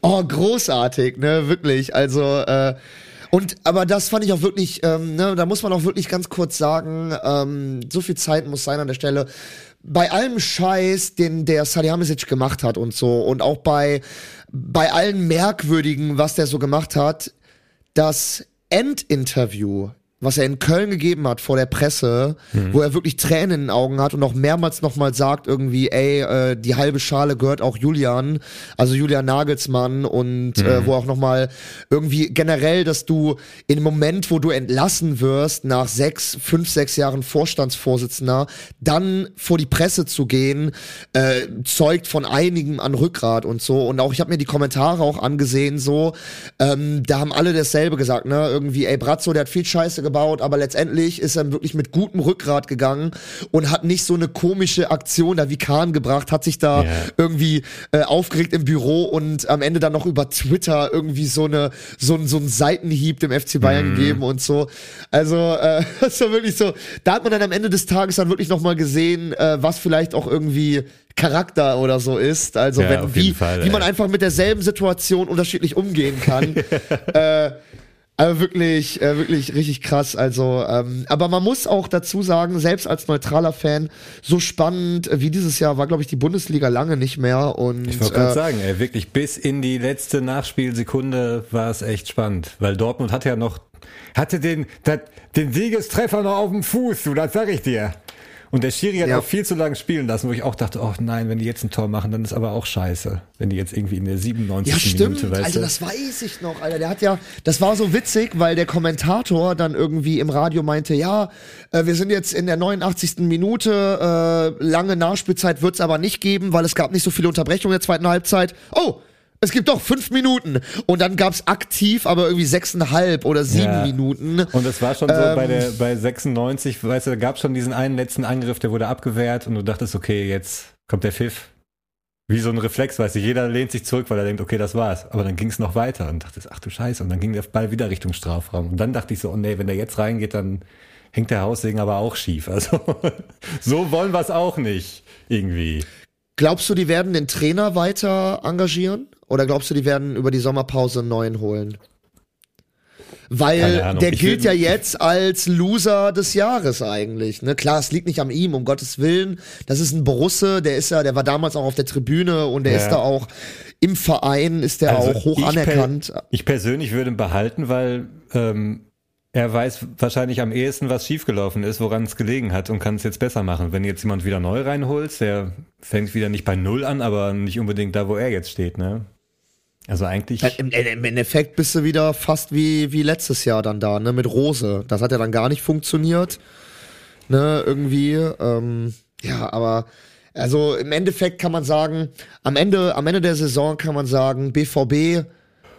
oh, großartig, ne, wirklich. Also, äh, und aber das fand ich auch wirklich, ähm, ne, da muss man auch wirklich ganz kurz sagen, ähm, so viel Zeit muss sein an der Stelle. Bei allem Scheiß, den der Salihamidzic gemacht hat und so, und auch bei, bei allen Merkwürdigen, was der so gemacht hat, das Endinterview, was er in Köln gegeben hat vor der Presse, wo er wirklich Tränen in den Augen hat und auch mehrmals nochmal sagt irgendwie, ey, äh, die halbe Schale gehört auch Julian, also Julian Nagelsmann und äh, wo auch nochmal irgendwie generell, dass du in dem Moment, wo du entlassen wirst, nach sechs, fünf, sechs Jahren Vorstandsvorsitzender, dann vor die Presse zu gehen, äh, zeugt von einigen an Rückgrat und so. Und auch, ich habe mir die Kommentare auch angesehen, so, ähm, da haben alle dasselbe gesagt, ne? Irgendwie, ey, Brazzo, der hat viel Scheiße gebaut, aber letztendlich ist er wirklich mit gutem Rückgrat gegangen und hat nicht so eine komische Aktion da wie Kahn gebracht, hat sich da Ja. irgendwie äh, aufgeregt im Büro und am Ende dann noch über Twitter irgendwie so eine so ein so ein Seitenhieb dem FC Bayern gegeben und so. Also äh, das war wirklich so. Da hat man dann am Ende des Tages dann wirklich noch mal gesehen, äh, was vielleicht auch irgendwie Charakter oder so ist. Also Ja, wenn wie Fall, wie man einfach mit derselben Situation unterschiedlich umgehen kann. äh, aber wirklich, äh, wirklich richtig krass. Also, ähm, aber man muss auch dazu sagen, selbst als neutraler Fan, so spannend wie dieses Jahr war, glaube ich, die Bundesliga lange nicht mehr. Und Ich wollte gerade äh, sagen, ey, wirklich bis in die letzte Nachspielsekunde war es echt spannend, weil Dortmund hatte ja noch, hatte den, dat, den Siegestreffer noch auf dem Fuß, du, das sag ich dir. Und der Schiri hat Ja. auch viel zu lange spielen lassen, wo ich auch dachte, oh nein, wenn die jetzt ein Tor machen, dann ist aber auch scheiße. Wenn die jetzt irgendwie in der 97. Ja, stimmt. Minute, weißt Alter, du? das weiß ich noch, Alter. Der hat ja, das war so witzig, weil der Kommentator dann irgendwie im Radio meinte, ja, äh, wir sind jetzt in der 89. Minute, äh, lange Nachspielzeit wird's aber nicht geben, weil es gab nicht so viele Unterbrechungen in der zweiten Halbzeit. Oh! Es gibt doch fünf Minuten. Und dann gab's aktiv aber irgendwie sechseinhalb oder sieben Ja. Minuten. Und es war schon so Ähm, bei der bei 96, weißt du, da gab schon diesen einen letzten Angriff, der wurde abgewehrt und du dachtest, okay, jetzt kommt der Pfiff. Wie so ein Reflex, weißt du, jeder lehnt sich zurück, weil er denkt, okay, das war's. Aber dann ging es noch weiter und dachtest, ach du Scheiße, und dann ging der Ball wieder Richtung Strafraum. Und dann dachte ich so, oh nee, wenn der jetzt reingeht, dann hängt der Haussegen aber auch schief. Also so wollen wir es auch nicht irgendwie. Glaubst du, die werden den Trainer weiter engagieren? Oder glaubst du, die werden über die Sommerpause einen neuen holen? Weil der Ich gilt ja jetzt als Loser des Jahres eigentlich. Ne? Klar, es liegt nicht an ihm, um Gottes Willen. Das ist ein Borusse, der ist ja, der war damals auch auf der Tribüne und der Ja. ist da auch im Verein, ist der Also auch hoch ich per- anerkannt. Ich persönlich würde ihn behalten, weil ähm, er weiß wahrscheinlich am ehesten, was schiefgelaufen ist, woran es gelegen hat und kann es jetzt besser machen. Wenn du jetzt jemand wieder neu reinholst, der fängt wieder nicht bei Null an, aber nicht unbedingt da, wo er jetzt steht, ne? Also eigentlich. Ja, Im, Im Endeffekt bist du wieder fast wie, wie letztes Jahr dann da, ne, mit Rose. Das hat ja dann gar nicht funktioniert. Ne, irgendwie. Ähm, ja, aber also im Endeffekt kann man sagen, am Ende, am Ende der Saison kann man sagen, BVB,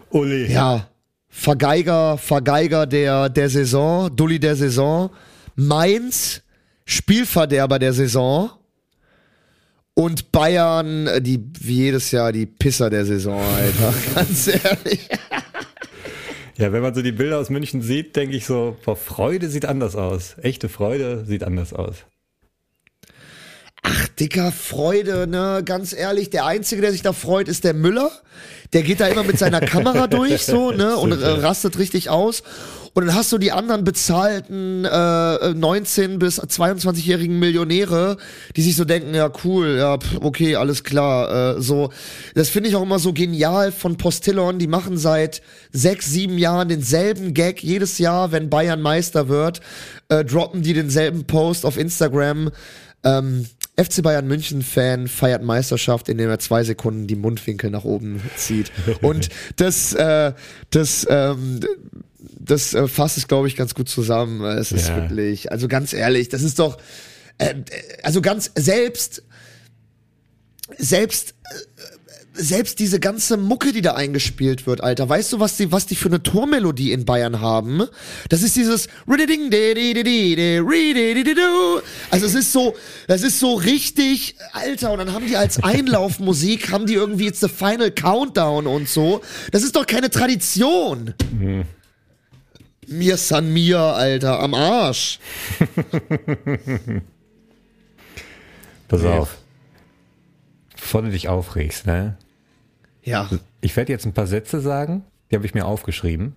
Uli. ja, Vergeiger, Vergeiger der, der Saison, Dulli der Saison, Mainz, Spielverderber der Saison und Bayern, äh, die, wie jedes Jahr, die Pisser der Saison, Alter, ganz ehrlich. Ja, wenn man so die Bilder aus München sieht, denke ich so, boah, Freude sieht anders aus. Echte Freude sieht anders aus. Ach, dicker Freude, ne, ganz ehrlich, der Einzige, der sich da freut, ist der Müller. Der geht da immer mit seiner Kamera durch, so, ne, und äh, rastet richtig aus. Und dann hast du die anderen bezahlten äh, 19 bis 22-jährigen Millionäre, die sich so denken, ja cool, ja pff, okay, alles klar. Äh, so, das finde ich auch immer so genial von Postillon. Die machen seit sechs, sieben Jahren denselben Gag jedes Jahr, wenn Bayern Meister wird, äh, droppen die denselben Post auf Instagram. Ähm, FC Bayern München Fan feiert Meisterschaft, indem er zwei Sekunden die Mundwinkel nach oben zieht. Und das, äh, das, ähm, das äh, fasst es, glaube ich, ganz gut zusammen. Es ist Ja. wirklich, also ganz ehrlich, das ist doch, äh, also ganz selbst, selbst, äh, selbst diese ganze Mucke, die da eingespielt wird, Alter, weißt du, was die, was die für eine Tormelodie in Bayern haben? Das ist dieses. Also es ist so, das ist so richtig, Alter, und dann haben die als Einlaufmusik, haben die irgendwie jetzt the final countdown und so. Das ist doch keine Tradition. Mir San Mir, Alter, am Arsch. Pass auf. Bevor du dich aufregst, ne? Ja. Ich werde jetzt ein paar Sätze sagen, die habe ich mir aufgeschrieben.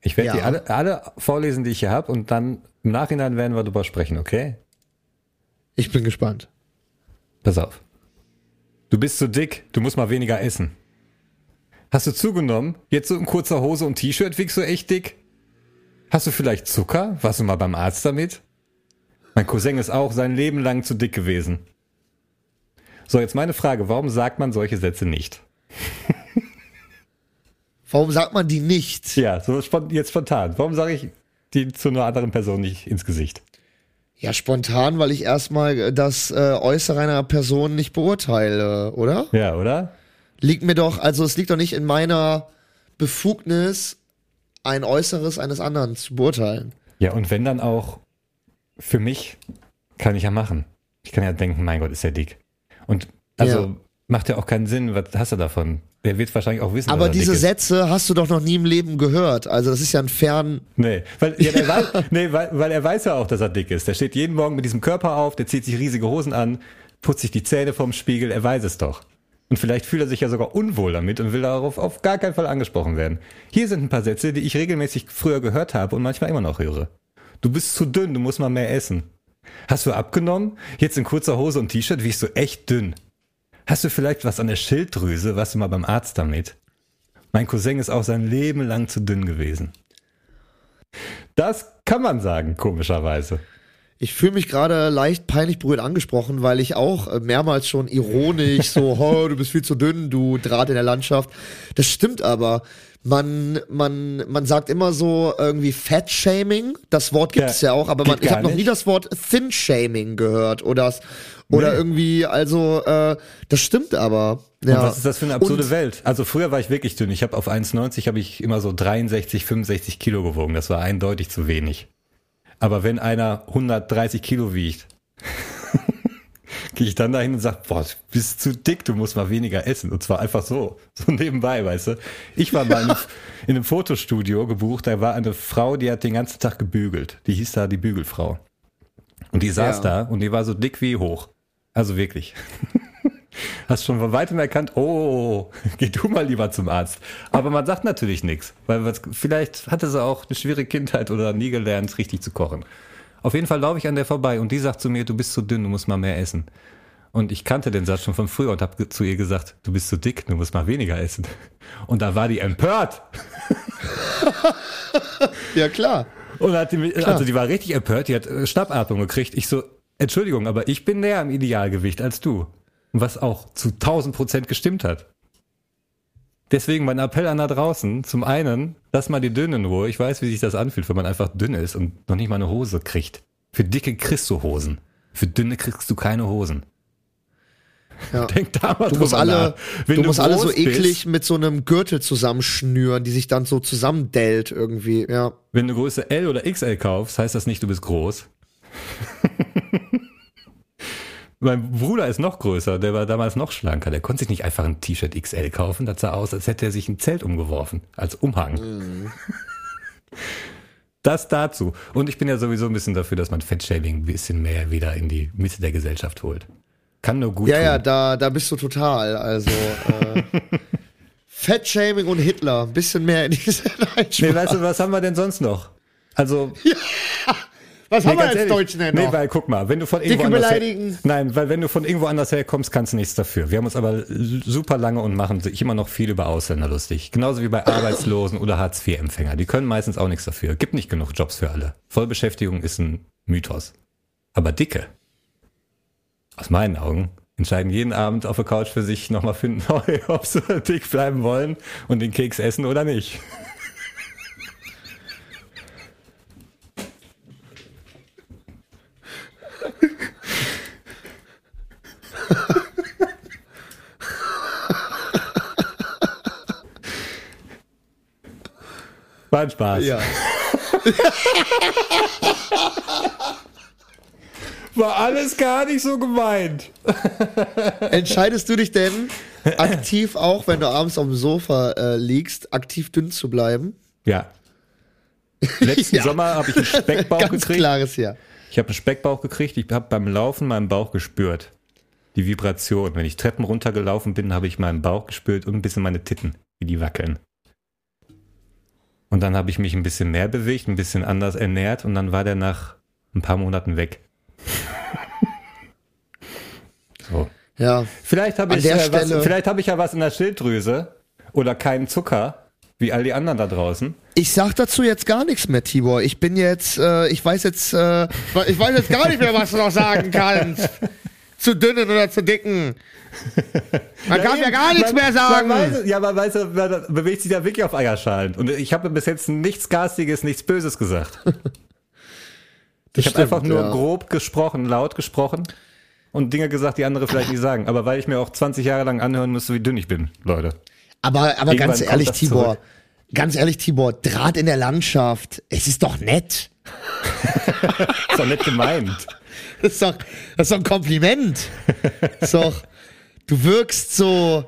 Ich werde Ja. die alle, alle vorlesen, die ich hier habe, und dann im Nachhinein werden wir darüber sprechen, okay? Ich bin gespannt. Pass auf. Du bist zu dick, du musst mal weniger essen. Hast du zugenommen? Jetzt so in kurzer Hose und T-Shirt wirkst du echt dick? Hast du vielleicht Zucker? Warst du mal beim Arzt damit? Mein Cousin ist auch sein Leben lang zu dick gewesen. So, jetzt meine Frage, warum sagt man solche Sätze nicht? Warum sagt man die nicht? Ja, so jetzt spontan. Warum sage ich die zu einer anderen Person nicht ins Gesicht? Ja, spontan, weil ich erstmal das äh, Äußere einer Person nicht beurteile, oder? Ja, oder? Liegt mir doch, also es liegt doch nicht in meiner Befugnis, ein Äußeres eines anderen zu beurteilen. Ja, und wenn dann auch für mich, kann ich ja machen. Ich kann ja denken, mein Gott, ist der dick. Und also Ja. macht ja auch keinen Sinn, was hast du davon? Der wird wahrscheinlich auch wissen, Aber er diese. Sätze hast du doch noch nie im Leben gehört. Also das ist ja ein fern. Nee, weil, ja, der Weiß, nee weil, weil er weiß ja auch, dass er dick ist. Der steht jeden Morgen mit diesem Körper auf, der zieht sich riesige Hosen an, putzt sich die Zähne vorm Spiegel, er weiß es doch. Und vielleicht fühlt er sich ja sogar unwohl damit und will darauf auf gar keinen Fall angesprochen werden. Hier sind ein paar Sätze, die ich regelmäßig früher gehört habe und manchmal immer noch höre. Du bist zu dünn, du musst mal mehr essen. Hast du abgenommen? Jetzt in kurzer Hose und T-Shirt wiegst du echt dünn. Hast du vielleicht was an der Schilddrüse? Warst du mal beim Arzt damit? Mein Cousin ist auch sein Leben lang zu dünn gewesen. Das kann man sagen, komischerweise. Ich fühle mich gerade leicht peinlich berührt angesprochen, weil ich auch äh, mehrmals schon ironisch so, oh, du bist viel zu dünn, du Draht in der Landschaft. Das stimmt aber. Man, man, man sagt immer so irgendwie Fat-Shaming. Das Wort gibt Ja, es ja auch, aber man, ich habe noch nie das Wort Thin-Shaming gehört oder, oder Nee. irgendwie, also, äh, das stimmt aber. Ja. Und was ist das für eine absurde Und- Welt? Also früher war ich wirklich dünn. Ich habe auf 1,90 habe ich immer so 63, 65 Kilo gewogen. Das war eindeutig zu wenig. Aber wenn einer 130 Kilo wiegt, gehe ich dann dahin und sage, boah, du bist zu dick, du musst mal weniger essen. Und zwar einfach so, so nebenbei, weißt du. Ich war mal in, einem- in einem Fotostudio gebucht, da war eine Frau, die hat den ganzen Tag gebügelt. Die hieß da die Bügelfrau. Und die saß Ja. da und die war so dick wie hoch. Also wirklich. hast schon von weitem erkannt, oh, geh du mal lieber zum Arzt. Aber man sagt natürlich nichts, weil was, vielleicht hatte sie auch eine schwierige Kindheit oder nie gelernt, richtig zu kochen. Auf jeden Fall laufe ich an der vorbei und die sagt zu mir, du bist zu dünn, du musst mal mehr essen. Und ich kannte den Satz schon von früher und habe zu ihr gesagt, du bist zu dick, du musst mal weniger essen. Und da war die empört. Ja, klar. Und hat die, mich- also die war richtig empört, die hat äh, Schnappatmung gekriegt. Ich so, Entschuldigung, aber ich bin näher am Idealgewicht als du. Was auch zu 1000 Prozent gestimmt hat. Deswegen mein Appell an da draußen. Zum einen, lass mal die Dünnen in Ruhe. Ich weiß, wie sich das anfühlt, wenn man einfach dünn ist und noch nicht mal eine Hose kriegt. Für dicke kriegst du Hosen. Für dünne kriegst du keine Hosen. Ja. Denk da mal Du musst drüber alle, du musst alle so eklig Bist, mit so einem Gürtel zusammenschnüren, die sich dann so zusammendellt irgendwie, ja. wenn du Größe L oder XL kaufst, heißt das nicht, du bist groß. mein Bruder ist noch größer, der war damals noch schlanker. Der konnte sich nicht einfach ein T-Shirt XL kaufen. Das sah aus, als hätte er sich ein Zelt umgeworfen, als Umhang. Das dazu. Und ich bin ja sowieso ein bisschen dafür, dass man Fettshaming ein bisschen mehr wieder in die Mitte der Gesellschaft holt. Kann nur gut Ja, tun. ja, da, da bist du total. Also, äh, Fettshaming und Hitler, ein bisschen mehr in diese Nein, Nee, weißt du, was haben wir denn sonst noch? Also, Was Nee, haben wir als ehrlich. Deutschen denn Nee, noch? weil guck mal, wenn du von irgendwo Dicke anders her. Nein, weil wenn du von irgendwo anders herkommst, kannst du nichts dafür. Wir haben uns aber super lange und machen sich immer noch viel über Ausländer lustig. Genauso wie bei Arbeitslosen oder Hartz-IV-Empfänger. Die können meistens auch nichts dafür. Gibt nicht genug Jobs für alle. Vollbeschäftigung ist ein Mythos. Aber Dicke, aus meinen Augen, entscheiden jeden Abend auf der Couch für sich nochmal finden, ob sie dick bleiben wollen und den Keks essen oder nicht. War ein Spaß. Ja. War alles gar nicht so gemeint. Entscheidest du dich denn aktiv auch, wenn du abends auf dem Sofa äh, liegst, aktiv dünn zu bleiben? Ja. Letzten Ja. Sommer habe ich einen Speckbauch Ganz gekriegt. klares Ja. Ich habe einen Speckbauch gekriegt. Ich habe beim Laufen meinen Bauch gespürt. Die Vibration. Wenn ich Treppen runtergelaufen bin, habe ich meinen Bauch gespürt und ein bisschen meine Titten, wie die wackeln. Und dann habe ich mich ein bisschen mehr bewegt, ein bisschen anders ernährt und dann war der nach ein paar Monaten weg. so. Ja. Vielleicht habe ich, äh, was, vielleicht habe ich ja was in der Schilddrüse oder keinen Zucker, wie all die anderen da draußen. Ich sag dazu jetzt gar nichts mehr, Tibor. Ich bin jetzt, äh, ich weiß jetzt, äh, ich weiß jetzt gar nicht mehr, was du noch sagen kannst. zu dünnen oder zu dicken. Man kann ja gar nichts man, mehr sagen. Man weiß, ja, man weiß, man bewegt sich da wirklich auf Eierschalen. Und ich habe bis jetzt nichts Garstiges, nichts Böses gesagt. ich habe einfach nur ja. grob gesprochen, laut gesprochen und Dinge gesagt, die andere vielleicht nicht sagen. Aber weil ich mir auch 20 Jahre lang anhören musste, wie dünn ich bin, Leute. Aber, aber Irgendwann ganz ehrlich, Tibor, zurück. ganz ehrlich, Tibor, Draht in der Landschaft, es ist doch nett. Ist doch nicht gemeint. Das ist doch, das ist doch ein Kompliment. Das ist doch, du wirkst so,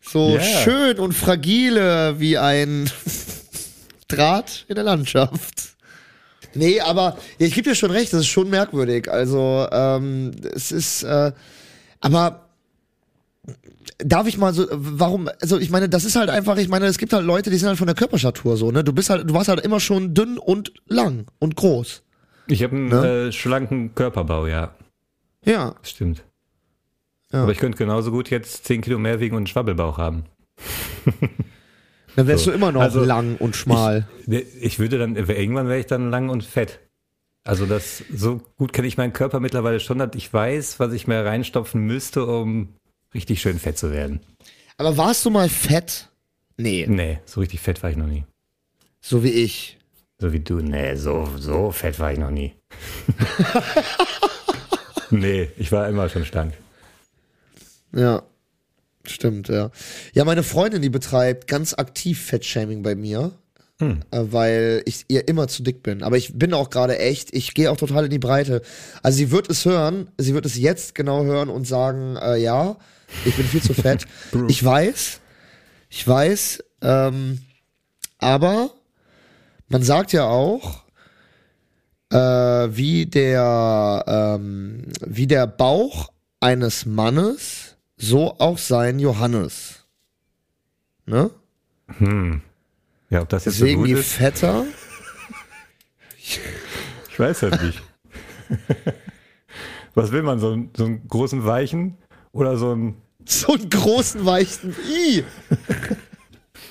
so Ja. schön und fragile wie ein Draht in der Landschaft. Nee, aber ich gebe dir schon recht, das ist schon merkwürdig. Also, ähm, es ist, äh, aber darf ich mal so, warum, also ich meine, das ist halt einfach, ich meine, es gibt halt Leute, die sind halt von der Körperstatur so, ne? Du bist halt, du warst halt immer schon dünn und lang und groß. Ich habe einen Ne? äh, schlanken Körperbau, ja. Ja. Stimmt. Ja. Aber ich könnte genauso gut jetzt 10 Kilo mehr wiegen und einen Schwabbelbauch haben. Dann wärst So. du immer noch Also, lang und schmal. Ich, ich würde dann, irgendwann wäre ich dann lang und fett. Also das, so gut kenne ich meinen Körper mittlerweile schon, dass ich weiß, was ich mir reinstopfen müsste, um richtig schön fett zu werden. Aber warst du mal fett? Nee, Nee, so richtig fett war ich noch nie. so wie ich. So wie du. Nee, so, so fett war ich noch nie. nee, ich war immer schon schlank. Ja. Stimmt, ja. Ja, meine Freundin, die betreibt ganz aktiv Fettshaming bei mir, äh, weil ich ihr immer zu dick bin. Aber ich bin auch gerade echt, ich gehe auch total in die Breite. Also sie wird es hören, sie wird es jetzt genau hören und sagen, äh, ja, ich bin viel zu fett. ich weiß, ich weiß, ähm, aber man sagt ja auch, äh, wie der, ähm, wie der Bauch eines Mannes so auch sein Johannes. Ne? Ja, ob das jetzt Deswegen so die gut ist, Vetter. ich weiß halt nicht. Was will man, so, einen- so einen großen Weichen oder so einen So einen großen weichen I.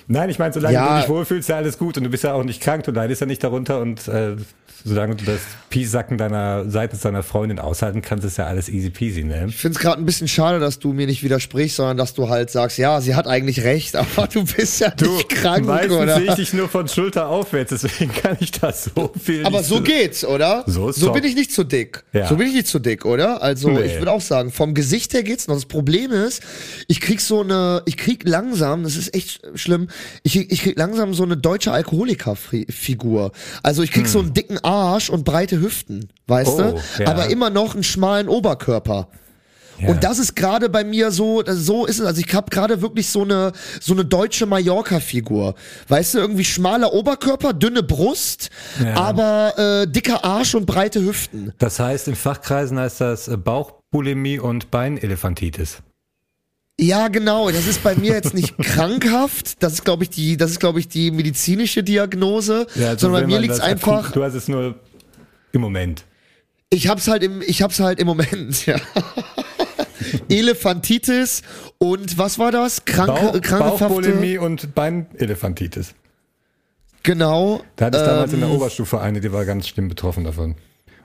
Nein, ich meine, solange Ja. du dich wohlfühlst, ja alles gut und du bist ja auch nicht krank, du leidest ja nicht darunter und äh, solange du das Piesacken deiner seitens deiner Freundin aushalten kannst, ist ja alles easy peasy, ne? Ich finde es gerade ein bisschen schade, dass du mir nicht widersprichst, sondern dass du halt sagst, ja, sie hat eigentlich recht, aber du bist ja nicht krank, meistens oder? sehe ich dich nur von Schulter aufwärts, deswegen kann ich das so viel Aber so geht's, oder? So ist so bin ich nicht zu dick. Ja. So bin ich nicht zu dick, oder? Also Nee. ich würde auch sagen, vom Gesicht her geht's noch. Das Problem ist, ich krieg so eine, ich krieg langsam, das ist echt schlimm, ich, ich krieg langsam so eine deutsche Alkoholiker-Figur. Also ich krieg so einen dicken Arsch und breite Hüften, weißt. Oh, du? ja. Aber immer noch einen schmalen Oberkörper. Ja. Und das ist gerade bei mir so, so ist es. Also ich habe gerade wirklich so eine so eine deutsche Mallorca-Figur. Weißt du, irgendwie schmaler Oberkörper, dünne Brust, Ja. aber äh, dicker Arsch und breite Hüften. Das heißt, in Fachkreisen heißt das äh, Bauchbulimie und Beinelefantitis. Ja, genau. Das ist bei mir jetzt nicht krankhaft. Das ist, glaube ich, die, das ist, glaube ich, die medizinische Diagnose. also sondern bei mir man liegt's das einfach. Du hast es nur im Moment. Ich hab's halt im, ich hab's halt im Moment. Ja. Elefantitis und was war das? Kranke, Bauch. Bauchbulimie und Beinelefantitis. Genau. Da hatte ich damals in der Ähm, Oberstufe eine, die war ganz schlimm betroffen davon.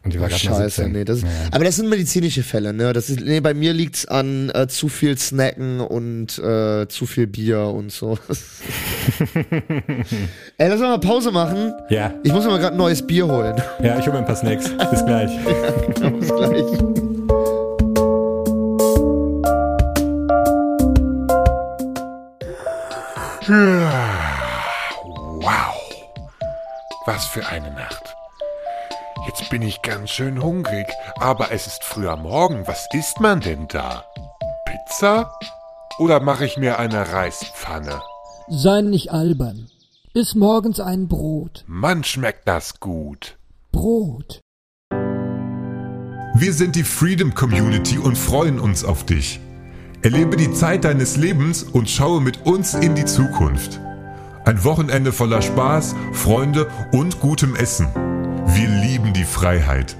Und die war gerade mal Scheiße, 17. nee, das, Ja. aber das sind medizinische Fälle, ne? Das ist, nee, bei mir liegt's an äh, zu viel Snacken und äh, zu viel Bier und so. Ey, lass mal Pause machen. Ja, Ich muss mir mal gerade ein neues Bier holen. ja, ich hole mir ein paar Snacks. Bis gleich. Bis gleich. Wow. Was für eine Nacht. Jetzt bin ich ganz schön hungrig, aber es ist früh am Morgen. Was isst man denn da? Pizza? Oder mache ich mir eine Reispfanne? Sei nicht albern. Iss morgens ein Brot. Mann, schmeckt das gut. Brot. Wir sind die Freedom Community und freuen uns auf dich. Erlebe die Zeit deines Lebens und schaue mit uns in die Zukunft. Ein Wochenende voller Spaß, Freunde und gutem Essen. Wir lieben die Freiheit.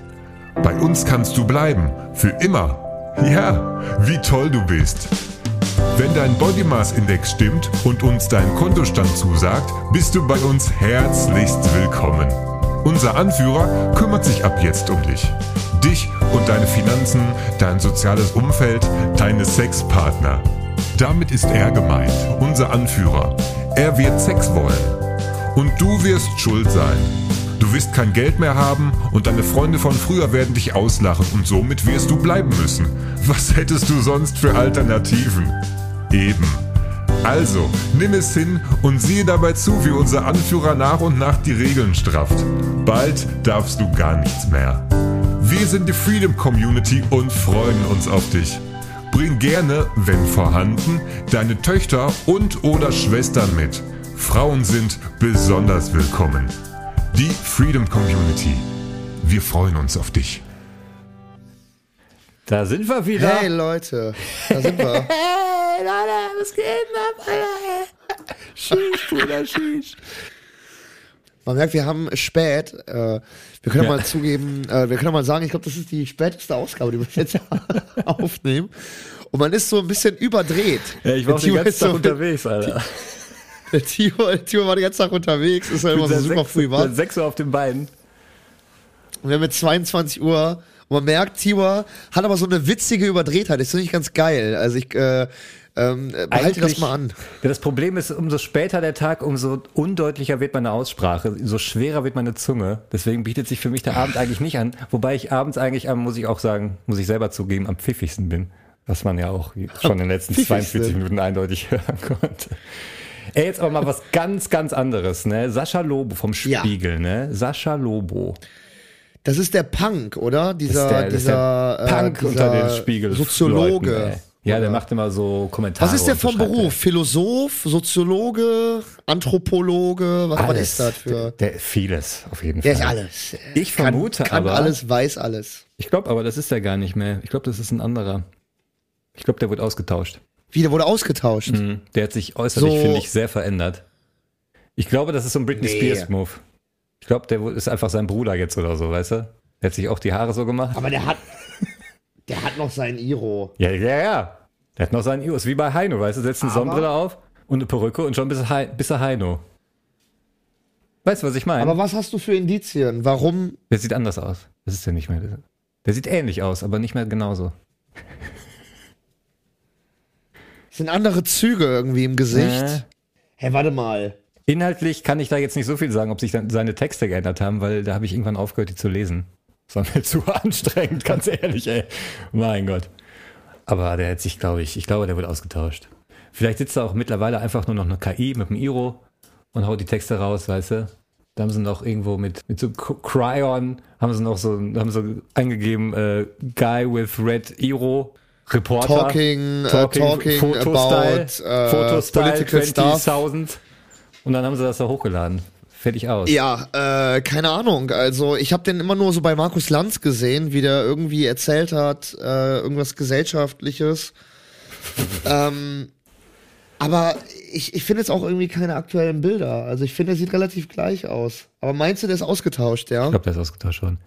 Bei uns kannst du bleiben, für immer. Ja, wie toll du bist. Wenn dein Body Mass Index stimmt und uns dein Kontostand zusagt, bist du bei uns herzlichst willkommen. Unser Anführer kümmert sich ab jetzt um dich. Dich und deine Finanzen, dein soziales Umfeld, deine Sexpartner. Damit ist er gemeint, unser Anführer. Er wird Sex wollen. Und du wirst schuld sein. Du wirst kein Geld mehr haben und deine Freunde von früher werden dich auslachen und somit wirst du bleiben müssen. Was hättest du sonst für Alternativen? Eben. Also, nimm es hin und siehe dabei zu, wie unser Anführer nach und nach die Regeln strafft. Bald darfst du gar nichts mehr. Wir sind die Freedom Community und freuen uns auf dich. Bring gerne, wenn vorhanden, deine Töchter und oder Schwestern mit. Frauen sind besonders willkommen. Die Freedom Community. Wir freuen uns auf dich. Da sind wir wieder. Hey Leute, da sind wir. Hey, Leute, was geht ab, Alter? Sheesh, Bruder, sheesh. Man merkt, wir haben spät. Äh, wir können Ja. mal zugeben, äh, wir können mal sagen, ich glaube, das ist die späteste Ausgabe, die wir jetzt aufnehmen. Und man ist so ein bisschen überdreht. Ja, ich war auch so Tag mit- unterwegs, Alter. Der Timo, der Timo war den ganzen Tag unterwegs, ist ja immer so super sechs- früh wach. seit sechs Uhr auf den Beinen. Und wir haben jetzt 22 Uhr und man merkt, Timo hat aber so eine witzige Überdrehtheit. Das finde ich ganz geil. Also ich äh, ähm, äh, behalte das mal an. Ja, das Problem ist, umso später der Tag, umso undeutlicher wird meine Aussprache, so schwerer wird meine Zunge. Deswegen bietet sich für mich der Abend eigentlich nicht an. Wobei ich abends eigentlich, am, muss ich auch sagen, muss ich selber zugeben, am pfiffigsten bin. Was man ja auch schon in den letzten pfiffigsten. 42 Minuten eindeutig hören konnte. Ey, jetzt aber mal was ganz, ganz anderes, ne? Sascha Lobo vom Ja. Spiegel, ne? Sascha Lobo. Das ist der Punk, oder? Dieser, der, dieser der Punk äh, dieser unter den Spiegel. Soziologe. Ja, der macht immer so Kommentare. Was ist der vom Beruf? Philosoph, Soziologe, Anthropologe? Was, Alles. ist das für? Der, der, vieles, auf jeden Der Fall. ist alles. Ich vermute kann, kann aber, alles, weiß alles. ich glaube aber, das ist er gar nicht mehr. Ich glaube, das ist ein anderer. Ich glaube, der wurde ausgetauscht. Wie, der wurde ausgetauscht. Mhm. Der hat sich äußerlich, So- finde ich, sehr verändert. Ich glaube, das ist so ein Britney Nee. Spears Move. Ich glaube, der ist einfach sein Bruder jetzt oder so, weißt du? Der hat sich auch die Haare so gemacht. Aber der hat, der hat noch sein Iro. Ja, ja, ja. Der hat noch seinen Ius, wie bei Heino, weißt du? Setzt eine Aber- Sonnenbrille auf und eine Perücke und schon bist du, Hei- bist du Heino. Weißt du, was ich meine? Aber was hast du für Indizien? Warum? Der sieht anders aus. Das ist ja nicht mehr. Der sieht ähnlich aus, aber nicht mehr genauso. Sind andere Züge irgendwie im Gesicht? Äh. Hä, warte mal. Inhaltlich kann ich da jetzt nicht so viel sagen, ob sich dann seine Texte geändert haben, weil da habe ich irgendwann aufgehört, die zu lesen. Das war mir zu anstrengend, ganz ehrlich, ey. Mein Gott. Aber der hat sich, glaube ich, ich glaube, der wird ausgetauscht. Vielleicht sitzt da auch mittlerweile einfach nur noch eine KI mit dem Iro und haut die Texte raus, weißt du? Da haben sie noch irgendwo mit, mit so Cryon, haben sie noch so, haben sie eingegeben, äh, Guy with Red Iro, Reporter. Talking, äh, talking Fotostyle, about, äh, Fotostyle political stuff. 20.000. Und dann haben sie das da hochgeladen. Fertig aus. Ja, äh, keine Ahnung. Also ich habe den immer nur so bei Markus Lanz gesehen, wie der irgendwie erzählt hat, äh, irgendwas gesellschaftliches. ähm, aber ich, ich finde jetzt auch irgendwie keine aktuellen Bilder. Also ich finde, er sieht relativ gleich aus. Aber meinst du, der ist ausgetauscht, ja? Ich glaube, der ist ausgetauscht worden.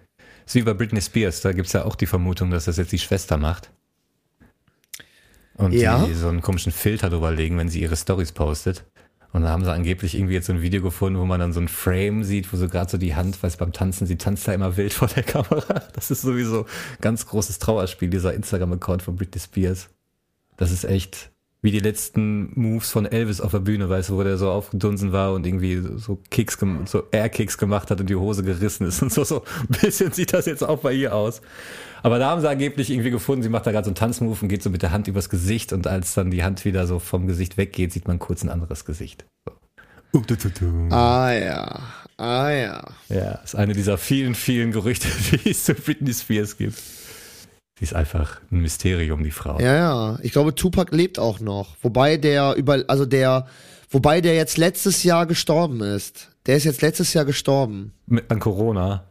Das ist wie bei Britney Spears. Da gibt es ja auch die Vermutung, dass das jetzt die Schwester macht. Und Ja. die so einen komischen Filter drüber legen, wenn sie ihre Stories postet. Und da haben sie angeblich irgendwie jetzt so ein Video gefunden, wo man dann so ein Frame sieht, wo so gerade so die Hand, weiß beim Tanzen, sie tanzt da immer wild vor der Kamera. Das ist sowieso ganz großes Trauerspiel, dieser Instagram-Account von Britney Spears. Das ist echt wie die letzten Moves von Elvis auf der Bühne, weißt du, wo der so aufgedunsen war und irgendwie so Kicks, so Air-Kicks gemacht hat und die Hose gerissen ist und so, so ein bisschen sieht das jetzt auch bei ihr aus. Aber da haben sie angeblich irgendwie gefunden, sie macht da gerade so einen Tanzmove und geht so mit der Hand übers Gesicht und als dann die Hand wieder so vom Gesicht weggeht, sieht man kurz ein anderes Gesicht. So. Ah ja, ah ja. Ja, ist eine dieser vielen, vielen Gerüchte, die es zu Britney Spears gibt. Die ist einfach ein Mysterium, die Frau. Ja, ja. Ich glaube, Tupac lebt auch noch. Wobei der über, also der, wobei der jetzt letztes Jahr gestorben ist. Der ist jetzt letztes Jahr gestorben. Mit, an Corona.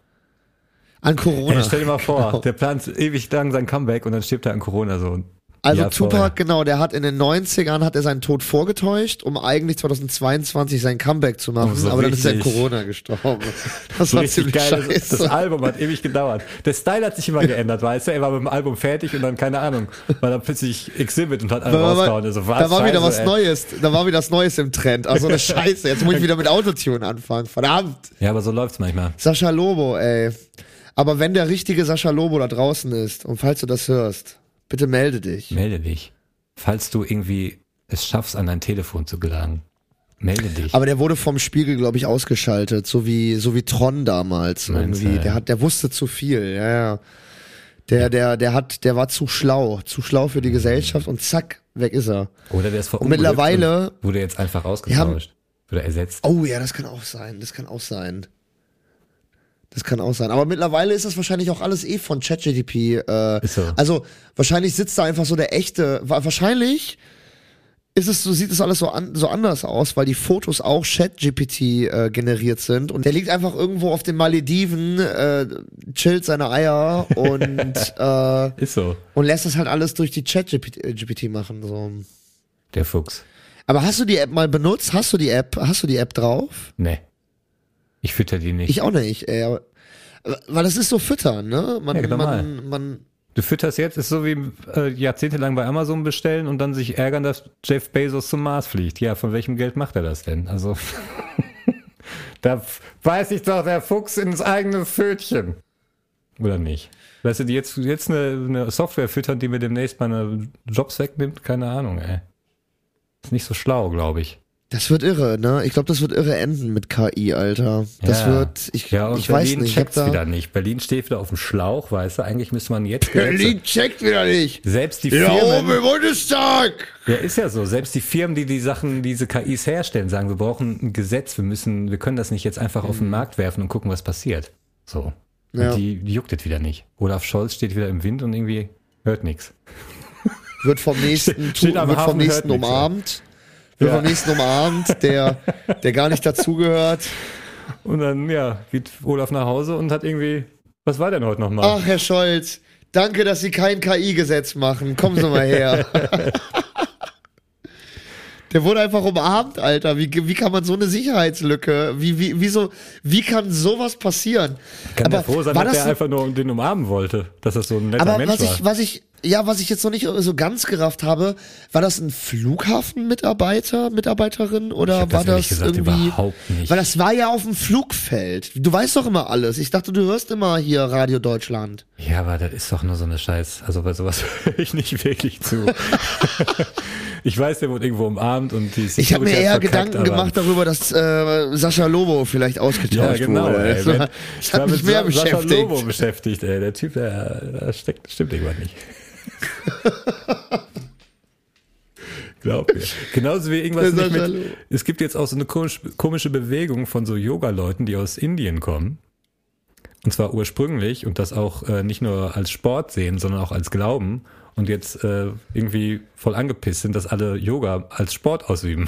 An Corona. Hey, stell dir mal vor, Genau. der plant ewig lang sein Comeback und dann stirbt er an Corona so. Also Jahr Tupac, vorher. genau, der hat in den 90ern hat er seinen Tod vorgetäuscht, um eigentlich 2022 sein Comeback zu machen, Oh, so aber dann ist er richtig. Corona gestorben. Das So war richtig ziemlich geil. Das, das scheiße. Album hat ewig gedauert. Der Style hat sich immer geändert, weißt du? Er war mit dem Album fertig und dann, keine Ahnung, war dann plötzlich Exhibit und hat alle Da war, rausgehauen. Also, was, da war wieder Scheiße, was ey. Neues, da war wieder was Neues im Trend. Also eine Scheiße, jetzt muss ich wieder mit Autotune anfangen. Verdammt. Ja, aber so läuft's manchmal. Sascha Lobo, ey. Aber wenn der richtige Sascha Lobo da draußen ist und falls du das hörst, bitte melde dich. Melde dich. Falls du irgendwie es schaffst, an dein Telefon zu gelangen. Melde dich. Aber der wurde vom Spiegel, glaube ich, ausgeschaltet, so wie so wie Tron damals Meinst irgendwie. Der hat, der wusste zu viel, ja, ja. Der, der, der hat, der war zu schlau, zu schlau für die Gesellschaft und zack, weg ist er. Oder der ist Und mittlerweile, und wurde jetzt einfach ausgetauscht. Oder ersetzt. oh ja, das kann auch sein, das kann auch sein. Das kann auch sein. Aber mittlerweile ist das wahrscheinlich auch alles eh von ChatGDP. Äh, so. Also wahrscheinlich sitzt da einfach so der echte. wa- Wahrscheinlich ist es so sieht es alles so an, so anders aus, weil die Fotos auch ChatGPT äh, generiert sind und der liegt einfach irgendwo auf den Malediven, äh, chillt seine Eier und äh, Ist so. und lässt das halt alles durch die ChatGPT äh, machen. So. Der Fuchs. Aber hast du die App mal benutzt? Hast du die App? Hast du die App drauf? Nee. Ich fütter die nicht. Ich auch nicht. Ey, aber, weil das ist so füttern, ne? Man, Ja, genau mal. man, man, Du fütterst jetzt, ist so wie äh, jahrzehntelang bei Amazon bestellen und dann sich ärgern, dass Jeff Bezos zum Mars fliegt. Ja, von welchem Geld macht er das denn? Also, da weiß ich doch, der Fuchs ins eigene Pfötchen. Oder nicht? Weißt du, die jetzt, jetzt eine, eine Software füttern, die mir demnächst meine Jobs wegnimmt? Keine Ahnung, ey. Ist nicht so schlau, glaube ich. Das wird irre, ne? Ich glaube, das wird irre enden mit KI, Alter. Das Ja. wird, ich, Ja, und ich weiß Berlin nicht. Ich hab checkt's wieder nicht. Berlin steht wieder auf dem Schlauch, weißt du? Eigentlich müsste man jetzt Berlin checkt wieder nicht. selbst die Ja, Firmen, oben im Bundestag. Ja, ist ja so. Selbst die Firmen, die die Sachen, diese KIs herstellen, sagen, wir brauchen ein Gesetz, wir müssen, wir können das nicht jetzt einfach auf den Markt werfen und gucken, was passiert. So. Und Ja. die, die juckt es wieder nicht. Olaf Scholz steht wieder im Wind und irgendwie hört nichts. Wird vom nächsten, Steht am wird vom Hafen, hört nächsten nix, umarmt. Wird Ja. vom nächsten umarmt, der, der gar nicht dazugehört. Und dann, ja, geht Olaf nach Hause und hat irgendwie, was war denn heute nochmal? Ach, Herr Scholz, Danke, dass Sie kein KI-Gesetz machen. Kommen Sie mal her. Der wurde einfach umarmt, Alter. Wie, wie kann man so eine Sicherheitslücke? Wie, wie, wie, so, wie kann sowas passieren? Kann Aber froh sein, dass das der einfach nur den umarmen wollte, dass das so ein netter aber Mensch was war. ich, was ich, ja, was ich jetzt noch nicht so ganz gerafft habe, war das ein Flughafenmitarbeiter, Mitarbeiterin oder war das das gesagt irgendwie? überhaupt nicht. Weil das war ja auf dem Flugfeld. Du weißt doch immer alles. Ich dachte, du hörst immer hier Radio Deutschland. Ja, aber das ist doch nur so eine Scheiß. Also bei sowas höre ich nicht wirklich zu. ich weiß, der wurde irgendwo umarmt und die Ich habe mir eher verkackt, Gedanken gemacht darüber, dass äh, Sascha Lobo vielleicht Ja, ausgetauscht genau. wurde. Ey, wenn, war- ich war mich mehr Sa- Sascha beschäftigt. Lobo beschäftigt, ey. Der Typ, der, der steckt, stimmt irgendwas nicht. Glaub mir. Genauso wie irgendwas nicht mit. Es gibt jetzt auch so eine komisch, komische Bewegung von so Yoga-Leuten, die aus Indien kommen. Und zwar ursprünglich und das auch äh, nicht nur als Sport sehen, sondern auch als Glauben. Und jetzt äh, irgendwie voll angepisst sind, dass alle Yoga als Sport ausüben.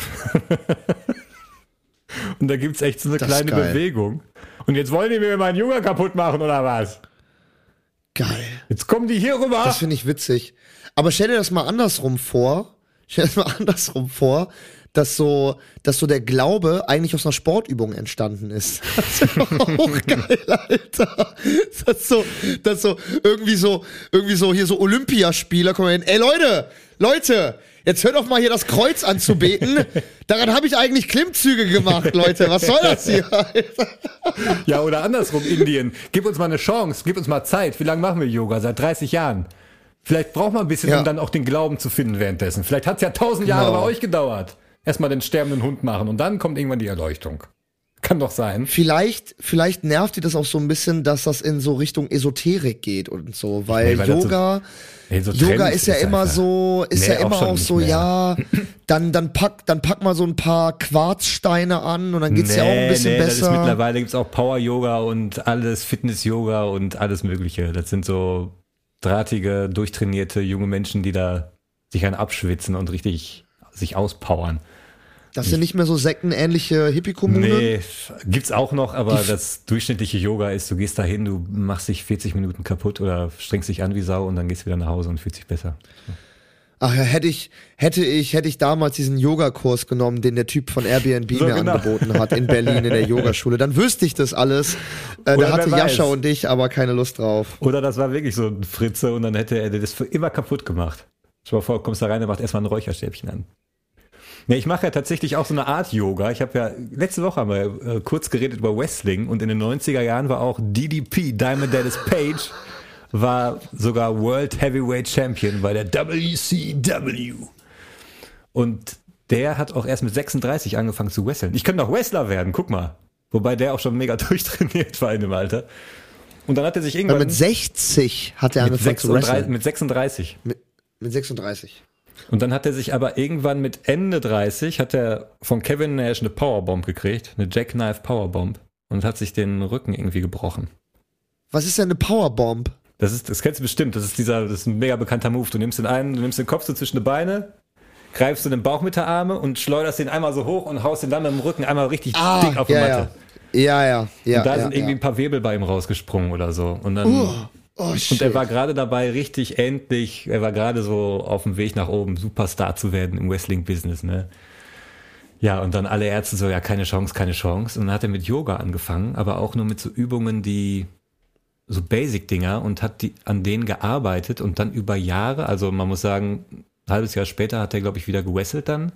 und da gibt's echt so eine Das kleine. Bewegung. Und jetzt wollen die mir meinen Yoga kaputt machen, oder was? Geil. Jetzt kommen die hier rüber. Das finde ich witzig. Aber stell dir das mal andersrum vor. Stell dir das mal andersrum vor, dass so, dass so der Glaube eigentlich aus einer Sportübung entstanden ist. Das ist doch auch geil, Alter. Das ist so, das ist so irgendwie so, irgendwie so hier so Olympiaspieler kommen hin. Ey Leute, Leute, jetzt hört doch mal hier das Kreuz anzubeten. Daran habe ich eigentlich Klimmzüge gemacht, Leute. Was soll das hier? Ja, oder andersrum, Indien. Gib uns mal eine Chance, gib uns mal Zeit. Wie lange machen wir Yoga? Seit 30 Jahren. Vielleicht braucht man ein bisschen, Ja. um dann auch den Glauben zu finden währenddessen. Vielleicht hat es ja tausend Jahre Genau. bei euch gedauert. Erstmal den sterbenden Hund machen und dann kommt irgendwann die Erleuchtung. Kann doch sein. Vielleicht, vielleicht nervt die das auch so ein bisschen, dass das in so Richtung Esoterik geht und so, weil, Nee, weil das so- Yoga, Nee, so Yoga ist ja immer einfach- so, ist Nee, ja auch immer auch nicht so, ja, dann, dann pack, dann pack mal so ein paar Quarzsteine an und dann geht's ja auch ein bisschen besser. mittlerweile gibt's auch Power-Yoga und alles Fitness-Yoga und alles Mögliche. Das sind so drahtige, durchtrainierte junge Menschen, die da sich einen abschwitzen und richtig sich auspowern. Das sind nicht mehr so sektenähnliche Hippie-Kommunen. Nee, gibt's auch noch, aber das durchschnittliche Yoga ist, du gehst dahin, du machst dich 40 Minuten kaputt oder strengst dich an wie Sau und dann gehst du wieder nach Hause und fühlst dich besser. Ach ja, hätte ich, hätte ich, hätte ich damals diesen Yogakurs genommen, den der Typ von Airbnb So, mir genau. angeboten hat in Berlin in der Yogaschule, dann wüsste ich das alles. Äh, da hatte Jascha und ich aber keine Lust drauf. Oder das war wirklich so ein Fritze und dann hätte er das für immer kaputt gemacht. Dir mal vor, kommst da rein, er macht erstmal ein Räucherstäbchen an. Nee, ich mache ja tatsächlich auch so eine Art Yoga. Ich habe ja, letzte Woche haben wir äh, kurz geredet über Wrestling und in den 90er Jahren war auch DDP, Diamond Dallas Page, war sogar World Heavyweight Champion bei der WCW. Und der hat auch erst mit 36 angefangen zu wresteln. Ich könnte auch Wrestler werden, guck mal. Wobei der auch schon mega durchtrainiert war in dem Alter. Und dann hat er sich irgendwann mit 60 hat er mit angefangen zu 36, wresteln. mit 36. Mit, mit 36. Und dann hat er sich aber irgendwann mit Ende 30 hat er von Kevin Nash eine Powerbomb gekriegt, eine Jackknife Powerbomb und hat sich den Rücken irgendwie gebrochen. Was ist denn eine Powerbomb? Das ist, das kennst du bestimmt. Das ist dieser, das ist ein mega bekannter Move. Du nimmst den einen, du nimmst den Kopf so zwischen die Beine, greifst du den Bauch mit der Arme und schleuderst den einmal so hoch und haust den dann mit dem Rücken einmal richtig dick auf die Ah, ja, Matte. ja. Ja, ja, ja. und da ja, sind irgendwie ein paar Wirbel bei ihm rausgesprungen oder so. Und dann, Oh, Und shit. er war gerade dabei, richtig endlich, er war gerade so auf dem Weg nach oben, Superstar zu werden im Wrestling-Business, ne? Ja, und dann alle Ärzte so, ja, keine Chance, keine Chance. Und dann hat er mit Yoga angefangen, aber auch nur mit so Übungen, die so Basic-Dinger und hat die an denen gearbeitet und dann über Jahre, also man muss sagen, ein halbes Jahr später hat er, glaube ich, wieder gewesselt dann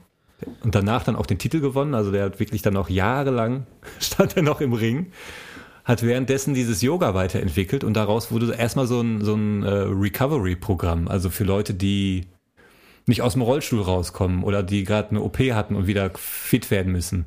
und danach dann auch den Titel gewonnen. Also der hat wirklich dann noch jahrelang stand er noch im Ring hat währenddessen dieses Yoga weiterentwickelt und daraus wurde erstmal so ein, so ein äh, Recovery-Programm, also für Leute, die nicht aus dem Rollstuhl rauskommen oder die gerade eine OP hatten und wieder fit werden müssen.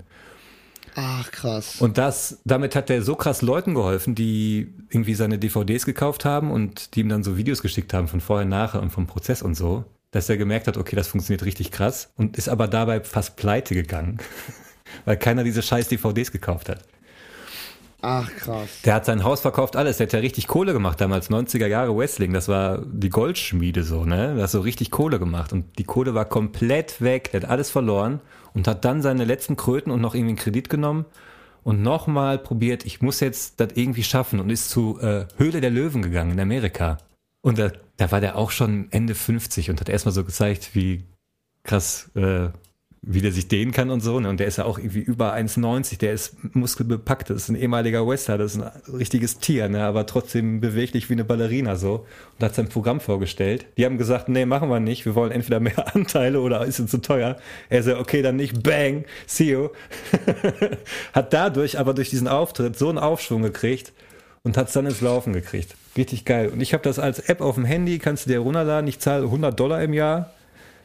Ach, krass. Und das, damit hat er so krass Leuten geholfen, die irgendwie seine DVDs gekauft haben und die ihm dann so Videos geschickt haben von vorher, nachher und vom Prozess und so, dass er gemerkt hat, okay, das funktioniert richtig krass und ist aber dabei fast pleite gegangen, weil keiner diese scheiß DVDs gekauft hat. Ach, krass. Der hat sein Haus verkauft, alles. Der hat ja richtig Kohle gemacht damals, 90er Jahre Wrestling. Das war die Goldschmiede so, ne? Der hat so richtig Kohle gemacht. Und die Kohle war komplett weg. Der hat alles verloren und hat dann seine letzten Kröten und noch irgendwie einen Kredit genommen und nochmal probiert, ich muss jetzt das irgendwie schaffen und ist zu äh, Höhle der Löwen gegangen in Amerika. Und da, da war der auch schon Ende 50 und hat erstmal so gezeigt, wie krass, äh, wie der sich dehnen kann und so. Ne? Und der ist ja auch irgendwie über 1,90, der ist muskelbepackt, das ist ein ehemaliger Wrestler, das ist ein richtiges Tier, ne? aber trotzdem beweglich wie eine Ballerina so. Und hat sein Programm vorgestellt. Die haben gesagt, nee, machen wir nicht, wir wollen entweder mehr Anteile oder ist es zu teuer. Er so, okay, dann nicht, bang, see you. hat dadurch aber durch diesen Auftritt so einen Aufschwung gekriegt und hat es dann ins Laufen gekriegt. Richtig geil. Und ich habe das als App auf dem Handy, kannst du dir runterladen, ich zahle 100 Dollar im Jahr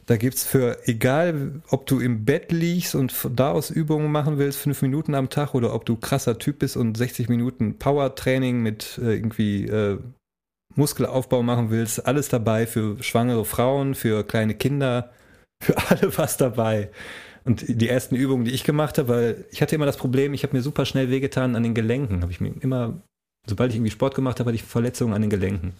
da gibt's für, egal ob du im Bett liegst und da aus Übungen machen willst, fünf Minuten am Tag, oder ob du krasser Typ bist und 60 Minuten Power-Training mit äh, irgendwie äh, Muskelaufbau machen willst, alles dabei für schwangere Frauen, für kleine Kinder, für alle was dabei. Und die ersten Übungen, die ich gemacht habe, weil ich hatte immer das Problem, ich habe mir super schnell wehgetan an den Gelenken. Habe ich mir immer, sobald ich irgendwie Sport gemacht habe, hatte ich Verletzungen an den Gelenken.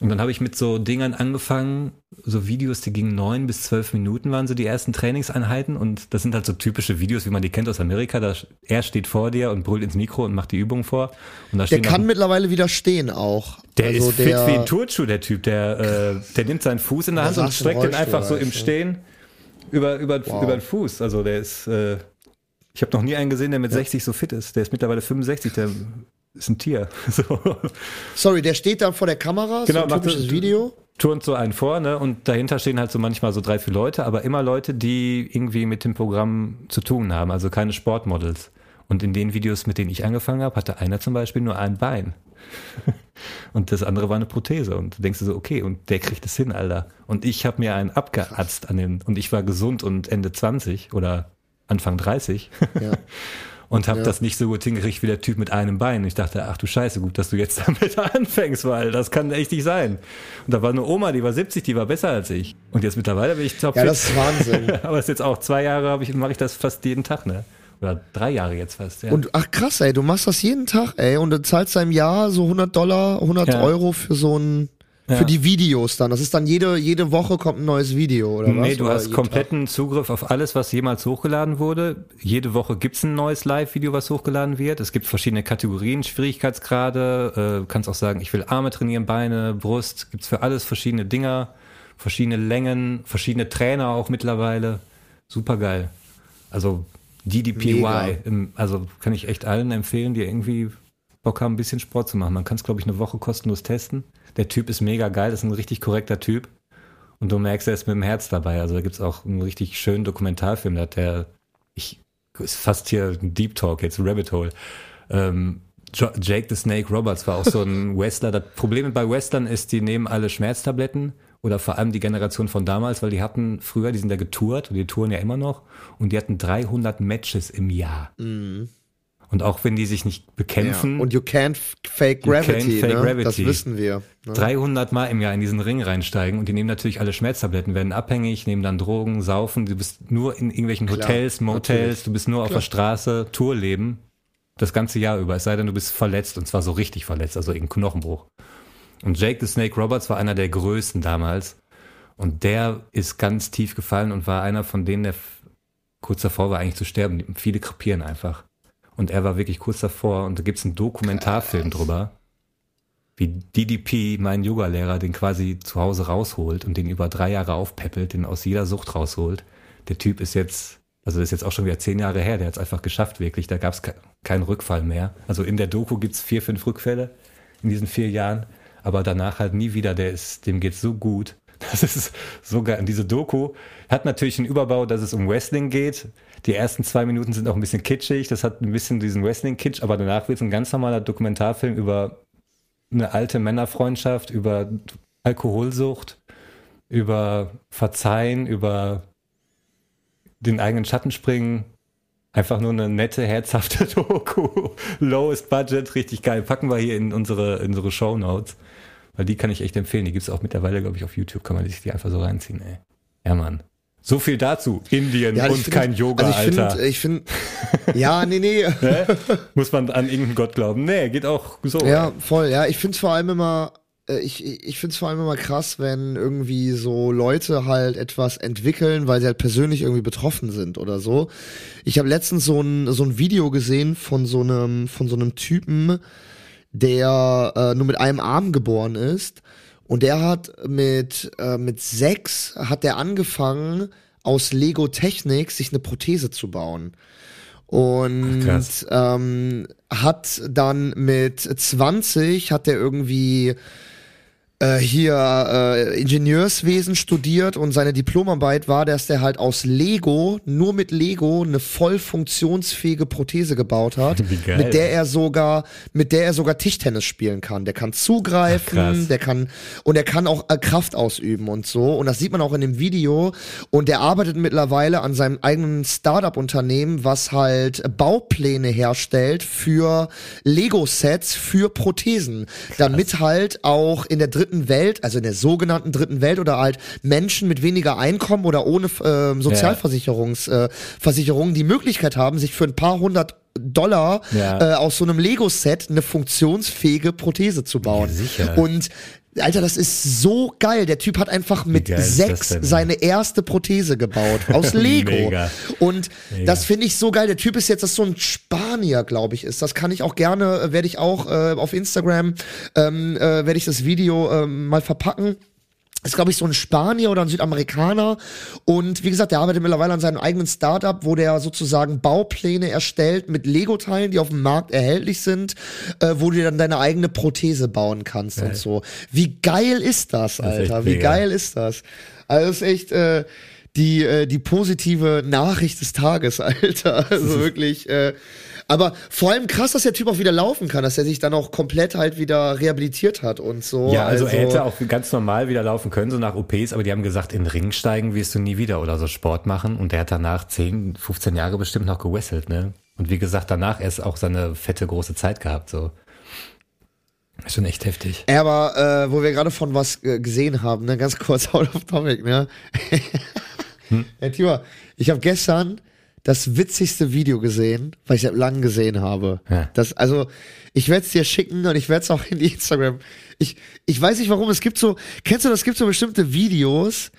Und dann habe ich mit so Dingern angefangen, so Videos, die gingen neun bis zwölf Minuten waren so die ersten Trainingseinheiten und das sind halt so typische Videos, wie man die kennt aus Amerika. Da er steht vor dir und brüllt ins Mikro und macht die Übung vor. Und da der kann mittlerweile wieder stehen auch. Der also ist der, fit wie ein Turnschuh, der Typ. Der, äh, der nimmt seinen Fuß in der Hand und streckt den einfach so im Stehen über, über, wow. über den Fuß. Also der ist, äh, ich habe noch nie einen gesehen, der mit ja. 60 so fit ist. Der ist mittlerweile 65, der ist ein Tier. So. Sorry, der steht da vor der Kamera, genau, so ein typisches macht, Video. Turnt so einen vor, ne? Und dahinter stehen halt so manchmal so drei, vier Leute, aber immer Leute, die irgendwie mit dem Programm zu tun haben, also keine Sportmodels. Und in den Videos, mit denen ich angefangen habe, hatte einer zum Beispiel nur ein Bein. und das andere war eine Prothese. Und du denkst so, okay, und der kriegt es hin, Alter. Und ich habe mir einen abgeatzt an den, und ich war gesund und Ende 20 oder Anfang 30. Ja. und habe ja. das nicht so gut hingekriegt wie der Typ mit einem Bein. Ich dachte, ach du Scheiße, gut, dass du jetzt damit anfängst, weil das kann echt nicht sein. Und da war eine Oma, die war 70, die war besser als ich. Und jetzt mittlerweile bin ich top. Ja, das ist Wahnsinn. Aber es ist jetzt auch zwei Jahre, ich, mache ich das fast jeden Tag, ne? Oder drei Jahre jetzt fast, ja. Und ach krass, ey, du machst das jeden Tag, ey, und du zahlst im Jahr so 100 Dollar, 100 ja. Euro für so ein ja. Für die Videos dann. Das ist dann jede, jede Woche kommt ein neues Video, oder nee, was? Nee, du oder hast kompletten Tag? Zugriff auf alles, was jemals hochgeladen wurde. Jede Woche gibt's ein neues Live-Video, was hochgeladen wird. Es gibt verschiedene Kategorien, Schwierigkeitsgrade. Äh, kannst auch sagen, ich will Arme trainieren, Beine, Brust. Gibt's für alles verschiedene Dinger, verschiedene Längen, verschiedene Trainer auch mittlerweile. Super geil. Also DDPY, im, also kann ich echt allen empfehlen, die irgendwie Bock haben, ein bisschen Sport zu machen. Man kann es, glaube ich, eine Woche kostenlos testen der Typ ist mega geil, das ist ein richtig korrekter Typ. Und du merkst, er ist mit dem Herz dabei. Also da gibt es auch einen richtig schönen Dokumentarfilm, da hat der, ich, ist fast hier ein Deep Talk, jetzt Rabbit Hole. Ähm, Jake the Snake Roberts war auch so ein Wrestler. Das Problem bei Wrestlern ist, die nehmen alle Schmerztabletten oder vor allem die Generation von damals, weil die hatten früher, die sind ja getourt und die touren ja immer noch und die hatten 300 Matches im Jahr. Mhm. Und auch wenn die sich nicht bekämpfen. Ja. Und you can't fake gravity, can't fake ne? gravity. das wissen wir. Ne? 300 Mal im Jahr in diesen Ring reinsteigen und die nehmen natürlich alle Schmerztabletten, werden abhängig, nehmen dann Drogen, saufen. Du bist nur in irgendwelchen Klar, Hotels, Motels, natürlich. du bist nur Klar. auf der Straße, Tourleben. Das ganze Jahr über. Es sei denn, du bist verletzt und zwar so richtig verletzt, also irgendein Knochenbruch. Und Jake the Snake Roberts war einer der größten damals. Und der ist ganz tief gefallen und war einer von denen, der kurz davor war eigentlich zu sterben. Viele krepieren einfach. Und er war wirklich kurz davor und da gibt es einen Dokumentarfilm drüber, wie DDP, mein Yoga-Lehrer, den quasi zu Hause rausholt und den über drei Jahre aufpeppelt, den aus jeder Sucht rausholt. Der Typ ist jetzt, also das ist jetzt auch schon wieder zehn Jahre her, der hat es einfach geschafft, wirklich. Da gab es ke keinen Rückfall mehr. Also in der Doku gibt es vier, fünf Rückfälle in diesen vier Jahren, aber danach halt nie wieder. Der ist, dem geht's so gut. Das ist so geil. Und diese Doku hat natürlich einen Überbau, dass es um Wrestling geht. Die ersten zwei Minuten sind auch ein bisschen kitschig. Das hat ein bisschen diesen Wrestling-Kitsch, aber danach wird es ein ganz normaler Dokumentarfilm über eine alte Männerfreundschaft, über Alkoholsucht, über Verzeihen, über den eigenen Schatten springen. Einfach nur eine nette, herzhafte Doku. Lowest Budget, richtig geil. Packen wir hier in unsere, in unsere Show Notes. Weil die kann ich echt empfehlen. Die gibt es auch mittlerweile, glaube ich, auf YouTube. Kann man sich die einfach so reinziehen, ey. Ja, Mann. So viel dazu. Indien ja, und find, kein Yoga, also ich Alter. ich finde, ja, nee, nee. ne? Muss man an irgendeinen Gott glauben? Nee, geht auch so. Ja, ey. voll. Ja, ich finde es vor allem immer, äh, ich, ich finde es vor allem immer krass, wenn irgendwie so Leute halt etwas entwickeln, weil sie halt persönlich irgendwie betroffen sind oder so. Ich habe letztens so ein, so ein Video gesehen von so einem, von so einem Typen, der äh, nur mit einem Arm geboren ist. Und der hat mit, äh, mit sechs hat der angefangen, aus Lego Technik sich eine Prothese zu bauen. Und Krass. ähm, hat dann mit 20 hat der irgendwie äh, hier äh, Ingenieurswesen studiert und seine Diplomarbeit war, dass der halt aus Lego, nur mit Lego, eine voll funktionsfähige Prothese gebaut hat, mit der er sogar, mit der er sogar Tischtennis spielen kann. Der kann Ach, zugreifen, krass. der kann und er kann auch äh, Kraft ausüben und so. Und das sieht man auch in dem Video. Und der arbeitet mittlerweile an seinem eigenen Startup-Unternehmen, was halt Baupläne herstellt für Lego-Sets für Prothesen, damit halt auch in der dritten Welt, also in der sogenannten dritten Welt oder halt Menschen mit weniger Einkommen oder ohne äh, Sozialversicherungs äh, die Möglichkeit haben, sich für ein paar hundert Dollar Ja. äh, aus so einem Lego-Set eine funktionsfähige Prothese zu bauen. Ja. Und Alter, das ist so geil. Der Typ hat einfach mit sechs seine erste Prothese gebaut aus Lego. Mega. Und Mega. das finde ich so geil. Der Typ ist jetzt, das ist so ein Spanier, glaube ich, ist. Das kann ich auch gerne, äh, werde ich auch äh, auf Instagram, ähm, äh, werde ich das Video ähm, mal verpacken. Ist, glaube ich, so ein Spanier oder ein Südamerikaner. Und wie gesagt, der arbeitet mittlerweile an seinem eigenen Startup, wo der sozusagen Baupläne erstellt mit Lego-Teilen, die auf dem Markt erhältlich sind, äh, wo du dir dann deine eigene Prothese bauen kannst und so. Wie geil ist das, ist echt Alter? Wie geil ist das? Also, das ist echt äh, die, äh, die positive Nachricht des Tages, Alter. Also wirklich. Äh, aber vor allem krass, dass der Typ auch wieder laufen kann, dass er sich dann auch komplett halt wieder rehabilitiert hat und so. Ja, also, er hätte auch ganz normal wieder laufen können, so nach OPs, aber die haben gesagt, in den Ring steigen wirst du nie wieder oder so Sport machen. Und der hat danach 10, 15 Jahre bestimmt noch gewesselt, ne? Und wie gesagt, danach erst auch seine fette große Zeit gehabt, so. Ist schon echt heftig. Ja, Aber äh, wo wir gerade von was äh, gesehen haben, ne, ganz kurz out of topic, ne? Hm? Herr Timo, ich habe gestern das witzigste Video gesehen, was ich seit langem gesehen habe. Ja. Das, also, ich werde es dir schicken und ich werde es auch in die Instagram. Ich, ich weiß nicht warum, es gibt so, kennst du das, es gibt so bestimmte Videos,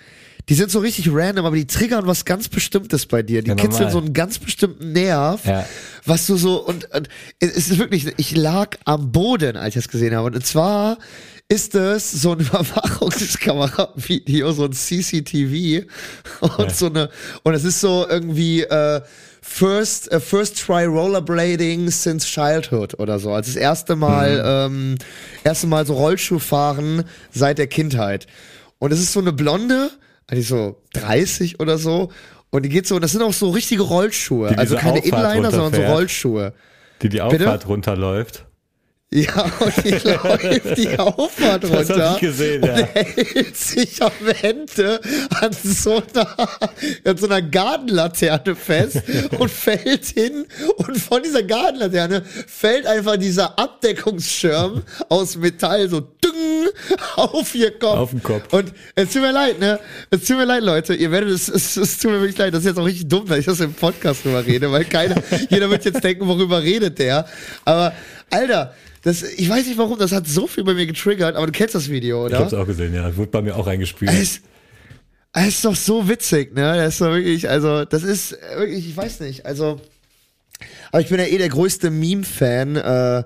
die sind so richtig random, aber die triggern was ganz Bestimmtes bei dir. Die Ja, kitzeln normal. so einen ganz bestimmten Nerv, Ja. was du so, und, und es ist wirklich, ich lag am Boden, als ich das gesehen habe. Und zwar ist es so ein Überwachungskamera-Video, so ein CCTV und Ja. so eine, und es ist so irgendwie, äh, First, äh, first try rollerblading since childhood oder so. Also das erste Mal, ähm, erste Mal so Rollschuh fahren seit der Kindheit. Und es ist so eine Blonde, die so 30 oder so. Und die geht so, das sind auch so richtige Rollschuhe. Also keine Auffahrt Inliner, sondern so. Rollschuhe. Die die Bitte? Auffahrt runterläuft. Ja, und die läuft die Auffahrt Das hab runter ich gesehen, und ja. hält sich am Ende an so einer, an so einer Gartenlaterne fest und fällt hin und von dieser Gartenlaterne fällt einfach dieser Abdeckungsschirm aus Metall so auf ihr Kopf. Auf den Kopf. Und es tut mir leid, ne? Es tut mir leid, Leute. Ihr werdet es, es, es tut mir wirklich leid. Das ist jetzt auch richtig dumm, dass ich das im Podcast drüber rede, weil keiner, jeder wird jetzt denken, worüber redet der. Aber, Alter, das, ich weiß nicht warum, das hat so viel bei mir getriggert, aber du kennst das Video, Ich oder? hab's auch gesehen, ja. Wurde bei mir auch eingespielt. Es, es ist doch so witzig, ne? Das ist doch wirklich, also, das ist wirklich, ich weiß nicht, also, aber ich bin ja eh der größte Meme-Fan. Äh,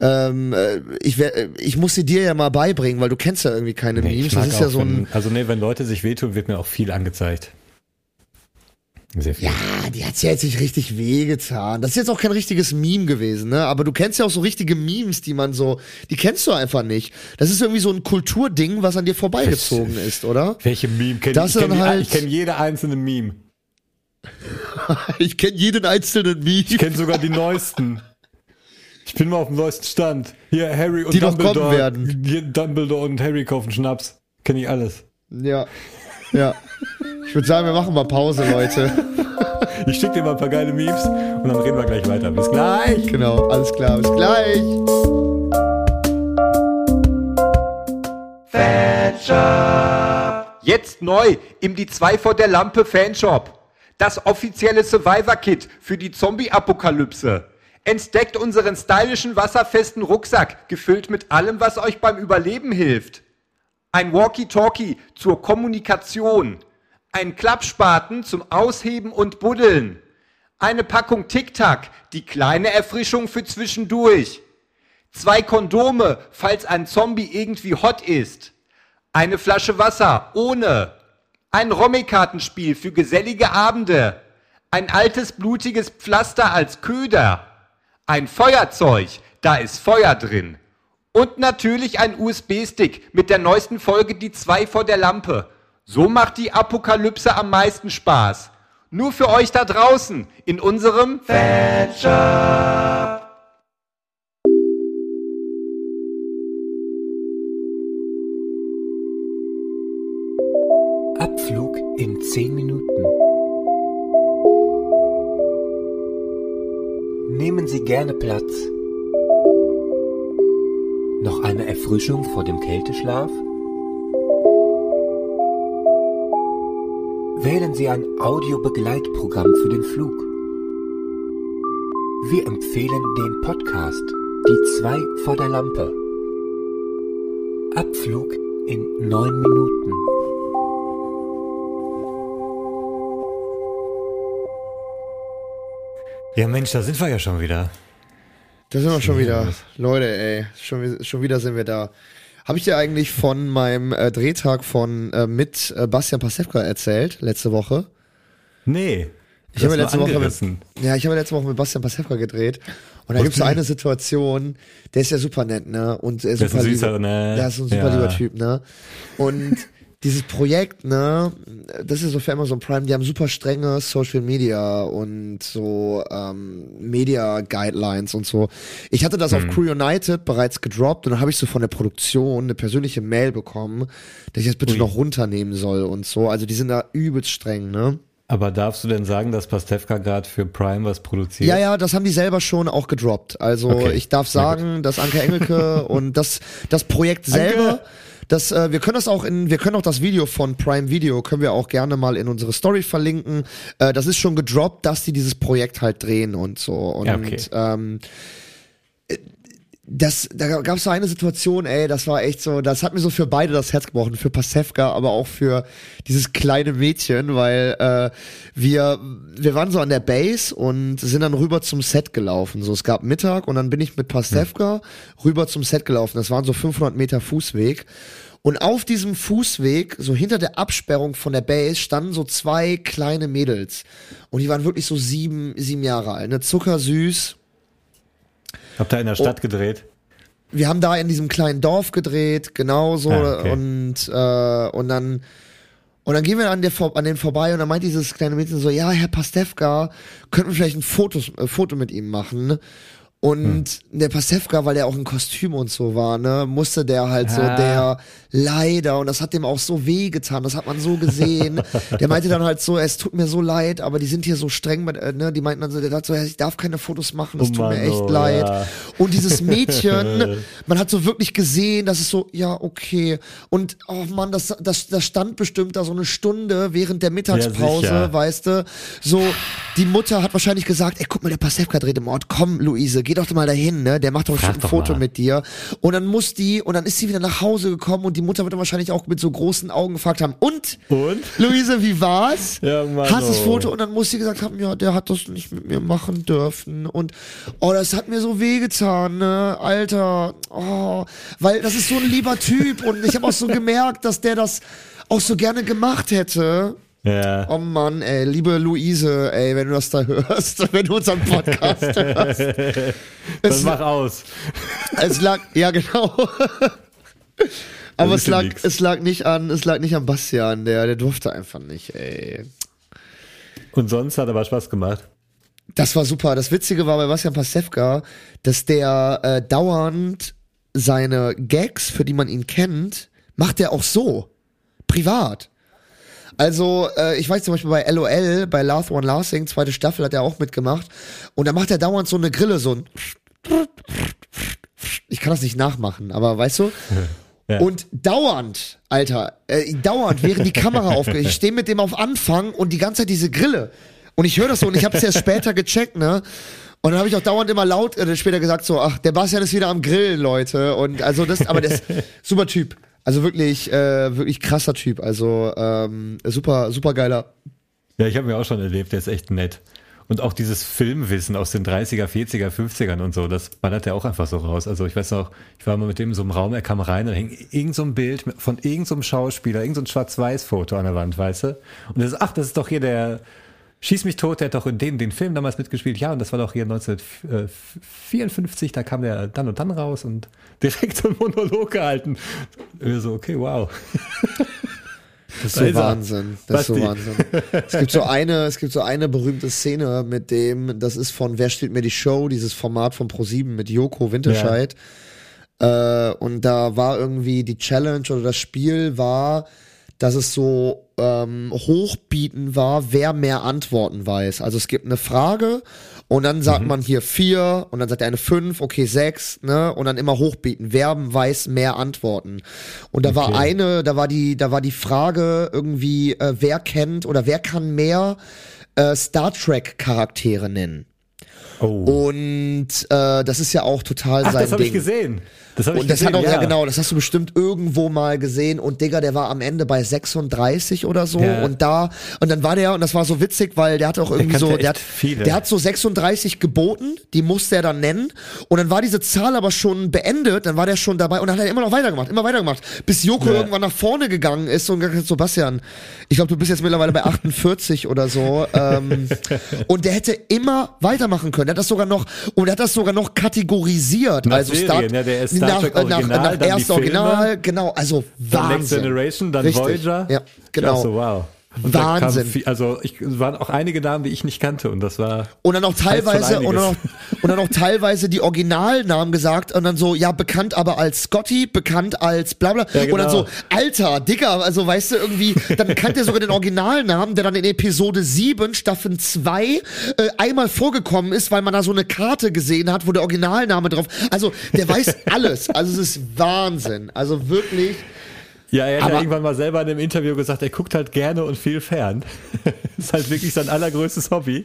ähm, äh, ich, wär, äh, ich muss sie dir ja mal beibringen, weil du kennst ja irgendwie keine Nee, Memes. Das ist ja so ein. wenn, also nee, wenn Leute sich wehtun, wird mir auch viel angezeigt. Sehr viel. Ja, die hat's ja jetzt nicht richtig wehgetan. Das ist jetzt auch kein richtiges Meme gewesen, ne? Aber du kennst ja auch so richtige Memes, die man so, die kennst du einfach nicht. Das ist irgendwie so ein Kulturding, was an dir vorbeigezogen ist, oder? Welche Meme kenn Das ich? Kenne halt- kenn jede einzelne Meme. Ich kenne jeden einzelnen Meme. Ich kenne sogar die neuesten. Ich bin mal auf dem neuesten Stand. Hier Harry und Die noch kommen Dumbledore. werden. Hier Dumbledore und Harry kaufen Schnaps. Kenne ich alles. Ja. Ja. Ich würde sagen, wir machen mal Pause, Leute. Ich schicke dir mal ein paar geile Memes und dann reden wir gleich weiter. Bis gleich. Genau, alles klar, bis gleich. Jetzt neu im Die 2 vor der Lampe Fanshop. Das offizielle Survivor-Kit für die Zombie-Apokalypse. Entdeckt unseren stylischen wasserfesten Rucksack, gefüllt mit allem, was euch beim Überleben hilft. Ein Walkie-Talkie zur Kommunikation. Ein Klappspaten zum Ausheben und Buddeln. Eine Packung Tic-Tac, die kleine Erfrischung für zwischendurch. Zwei Kondome, falls ein Zombie irgendwie hot ist. Eine Flasche Wasser, ohne. Ein Rommi-Kartenspiel für gesellige Abende. Ein altes blutiges Pflaster als Köder. Ein Feuerzeug, da ist Feuer drin. Und natürlich ein USB-Stick mit der neuesten Folge Die zwei vor der Lampe. So macht die Apokalypse am meisten Spaß. Nur für euch da draußen in unserem Fanshop. Abflug in 10 Minuten. Nehmen Sie gerne Platz. Noch eine Erfrischung vor dem Kälteschlaf? Wählen Sie ein Audiobegleitprogramm für den Flug. Wir empfehlen den Podcast Die zwei vor der Lampe. Abflug in 9 Minuten. Ja, Mensch, da sind wir ja schon wieder. Da sind wir schon wieder. Leute, ey, schon, schon wieder sind wir da. Habe ich dir eigentlich von meinem äh, Drehtag von äh, mit äh, Bastian Pasewka erzählt, letzte Woche? Nee. Ich habe letzte Woche mit, ja, ich habe letzte Woche mit Bastian Pasewka gedreht und da gibt's so eine Situation, der ist ja super nett, ne? Und er ist super ein süßer, lieber, ne? Der ist ein super Ja. lieber Typ, ne? Und dieses Projekt, ne, das ist so für Amazon Prime, die haben super strenge Social Media und so ähm, Media Guidelines und so. Ich hatte das Mhm. auf Crew United bereits gedroppt und dann habe ich so von der Produktion eine persönliche Mail bekommen, dass ich das bitte Ui. noch runternehmen soll und so. Also die sind da übelst streng, ne? Aber darfst du denn sagen, dass Pastewka gerade für Prime was produziert? Ja, ja, das haben die selber schon auch gedroppt. Also Okay, ich darf sagen, dass Anke Engelke und das, das Projekt selber, das, äh, wir können das auch in, wir können auch das Video von Prime Video, können wir auch gerne mal in unsere Story verlinken. Äh, das ist schon gedroppt, dass die dieses Projekt halt drehen und so. Und Ja, okay. ähm, äh, das, da gab es so eine Situation, ey, das war echt so, das hat mir so für beide das Herz gebrochen, für Pasewka, aber auch für dieses kleine Mädchen, weil äh, wir, wir waren so an der Base und sind dann rüber zum Set gelaufen. So, es gab Mittag und dann bin ich mit Pasewka rüber zum Set gelaufen. Das waren so 500 Meter Fußweg. Und auf diesem Fußweg, so hinter der Absperrung von der Base, standen so zwei kleine Mädels. Und die waren wirklich so sieben, sieben Jahre alt, ne? Zuckersüß. Habt ihr in der Oh. Stadt gedreht? wir haben da in diesem kleinen Dorf gedreht, genau so Ah, okay. und äh, und dann und dann gehen wir an, der, an den vorbei und dann meint dieses kleine Mädchen so, ja, Herr Pastewka, könnten wir vielleicht ein Fotos, äh, Foto mit ihm machen? Und Hm. der Pastewka, weil der auch in Kostüm und so war, ne, musste der halt so, Ah. der leider, und das hat dem auch so weh getan, das hat man so gesehen. der meinte dann halt so, es tut mir so leid, aber die sind hier so streng, mit, äh, ne, die meinten dann so, der dachte so, ich darf keine Fotos machen, das Oh tut mir Mann, echt oh, leid. ja. Und dieses Mädchen, man hat so wirklich gesehen, dass es so, ja, okay. Und, oh Mann, das, das, das stand bestimmt da so eine Stunde während der Mittagspause, sicher. weißt du. So, die Mutter hat wahrscheinlich gesagt, ey, guck mal, der Pasewka dreht im Ort, komm, Luise, geh doch mal dahin, ne? Der macht doch bestimmt ein doch Foto mal. mit dir. Und dann muss die, und dann ist sie wieder nach Hause gekommen und die Mutter wird dann wahrscheinlich auch mit so großen Augen gefragt haben, und? Und? Luise, wie war's? Ja, Mann, Hast das oh. Foto und dann muss sie gesagt haben, ja, der hat das nicht mit mir machen dürfen und oh, das hat mir so wehgetan, ne, Alter, oh, weil das ist so ein lieber Typ und ich habe auch so gemerkt, dass der das auch so gerne gemacht hätte. Ja. Oh Mann, ey, liebe Luise, ey, wenn du das da hörst, wenn du unseren Podcast hörst. Dann Es, mach aus. es lag, ja genau. Aber es lag, nix. es lag nicht an, es lag nicht an Bastian, der, der durfte einfach nicht, ey. Und sonst hat aber Spaß gemacht. Das war super. Das Witzige war bei Bastian Pasewka, dass der äh, dauernd seine Gags, für die man ihn kennt, macht er auch so. Privat. Also, äh, ich weiß zum Beispiel bei LOL, bei Last One Lasting, zweite Staffel hat er auch mitgemacht. Und da macht er dauernd so eine Grille, so ein. Ich kann das nicht nachmachen, aber weißt du? Ja. Und dauernd, Alter, äh, dauernd, während die Kamera aufgeht, ich stehe mit dem auf Anfang und die ganze Zeit diese Grille. Und ich höre das so und ich habe es erst später gecheckt, ne? Und dann habe ich auch dauernd immer laut äh, später gesagt so, ach, der Bastian ist wieder am Grillen, Leute. Und also das, aber der ist super Typ. Also wirklich, äh, wirklich krasser Typ. Also ähm, super, super geiler. Ja, ich habe mir auch schon erlebt, der ist echt nett. Und auch dieses Filmwissen aus den 30er, 40er, 50ern und so, das ballert er auch einfach so raus. Also ich weiß noch, ich war mal mit dem in so einem Raum, er kam rein und hing irgend so ein Bild von irgendeinem so Schauspieler, irgendein so Schwarz-Weiß-Foto an der Wand, weißt du? Und das ist, ach, das ist doch hier der, Schieß mich tot, der hat doch in den, den Film damals mitgespielt. Ja, und das war doch hier 1954, da kam der dann und dann raus und direkt so einen Monolog gehalten. Und wir so, okay, wow. Das ist so er. Wahnsinn. Das ist so. Wahnsinn. Es gibt so eine, es gibt so eine berühmte Szene mit dem, das ist von Wer steht mir die Show, dieses Format von Pro7 mit Joko Winterscheid. Äh, und da war irgendwie die Challenge oder das Spiel war, dass es so ähm, hochbieten war, wer mehr Antworten weiß. Also es gibt eine Frage und dann sagt man hier vier und dann sagt der eine fünf, okay sechs, ne? Und dann immer hochbieten, wer weiß mehr Antworten. Und da war Okay. eine, da war die, da war die Frage irgendwie, äh, wer kennt oder wer kann mehr äh, Star Trek Charaktere nennen. Oh. Und äh, das ist ja auch total Ach, sein das habe Ding. ich gesehen. Das Und das gesehen, hat auch, ja. genau, das hast du bestimmt irgendwo mal gesehen. Und Digga, der war am Ende bei 36 oder so. Ja. Und da, und dann war der, und das war so witzig, weil der hat auch irgendwie kannte so, der hat, viele. der hat so 36 geboten, die musste er dann nennen. Und dann war diese Zahl aber schon beendet, dann war der schon dabei und dann hat er immer noch weitergemacht, immer weitergemacht. Bis Joko Ja. irgendwann nach vorne gegangen ist und gesagt hat, so, Bastian, ich glaube, du bist jetzt mittlerweile bei 48 oder so. Ähm, und der hätte immer weitermachen können. Der hat das sogar noch, und er hat das sogar noch kategorisiert. Nach also Serien, ja, der ist Star Trek Original, nach die erst Original, genau, also Wahnsinn. Next Generation, dann Richtig. Voyager. Ja, genau. Ja, so, wow. Und Wahnsinn. viel- also ich es waren auch einige Namen, die ich nicht kannte und das war Und dann auch teilweise, und dann auch, und dann auch teilweise die Originalnamen gesagt und dann so, ja, bekannt aber als Scotty, bekannt als bla bla. Ja, Und dann genau. so, Alter, Digga, also weißt du, irgendwie, dann kannte er sogar den Originalnamen, der dann in Episode 7, Staffel 2, äh, einmal vorgekommen ist, weil man da so eine Karte gesehen hat, wo der Originalname drauf. Also, der weiß alles. Also es ist Wahnsinn. Also wirklich. Ja, er hat ja irgendwann mal selber in einem Interview gesagt, er guckt halt gerne und viel fern. ist halt wirklich sein allergrößtes Hobby.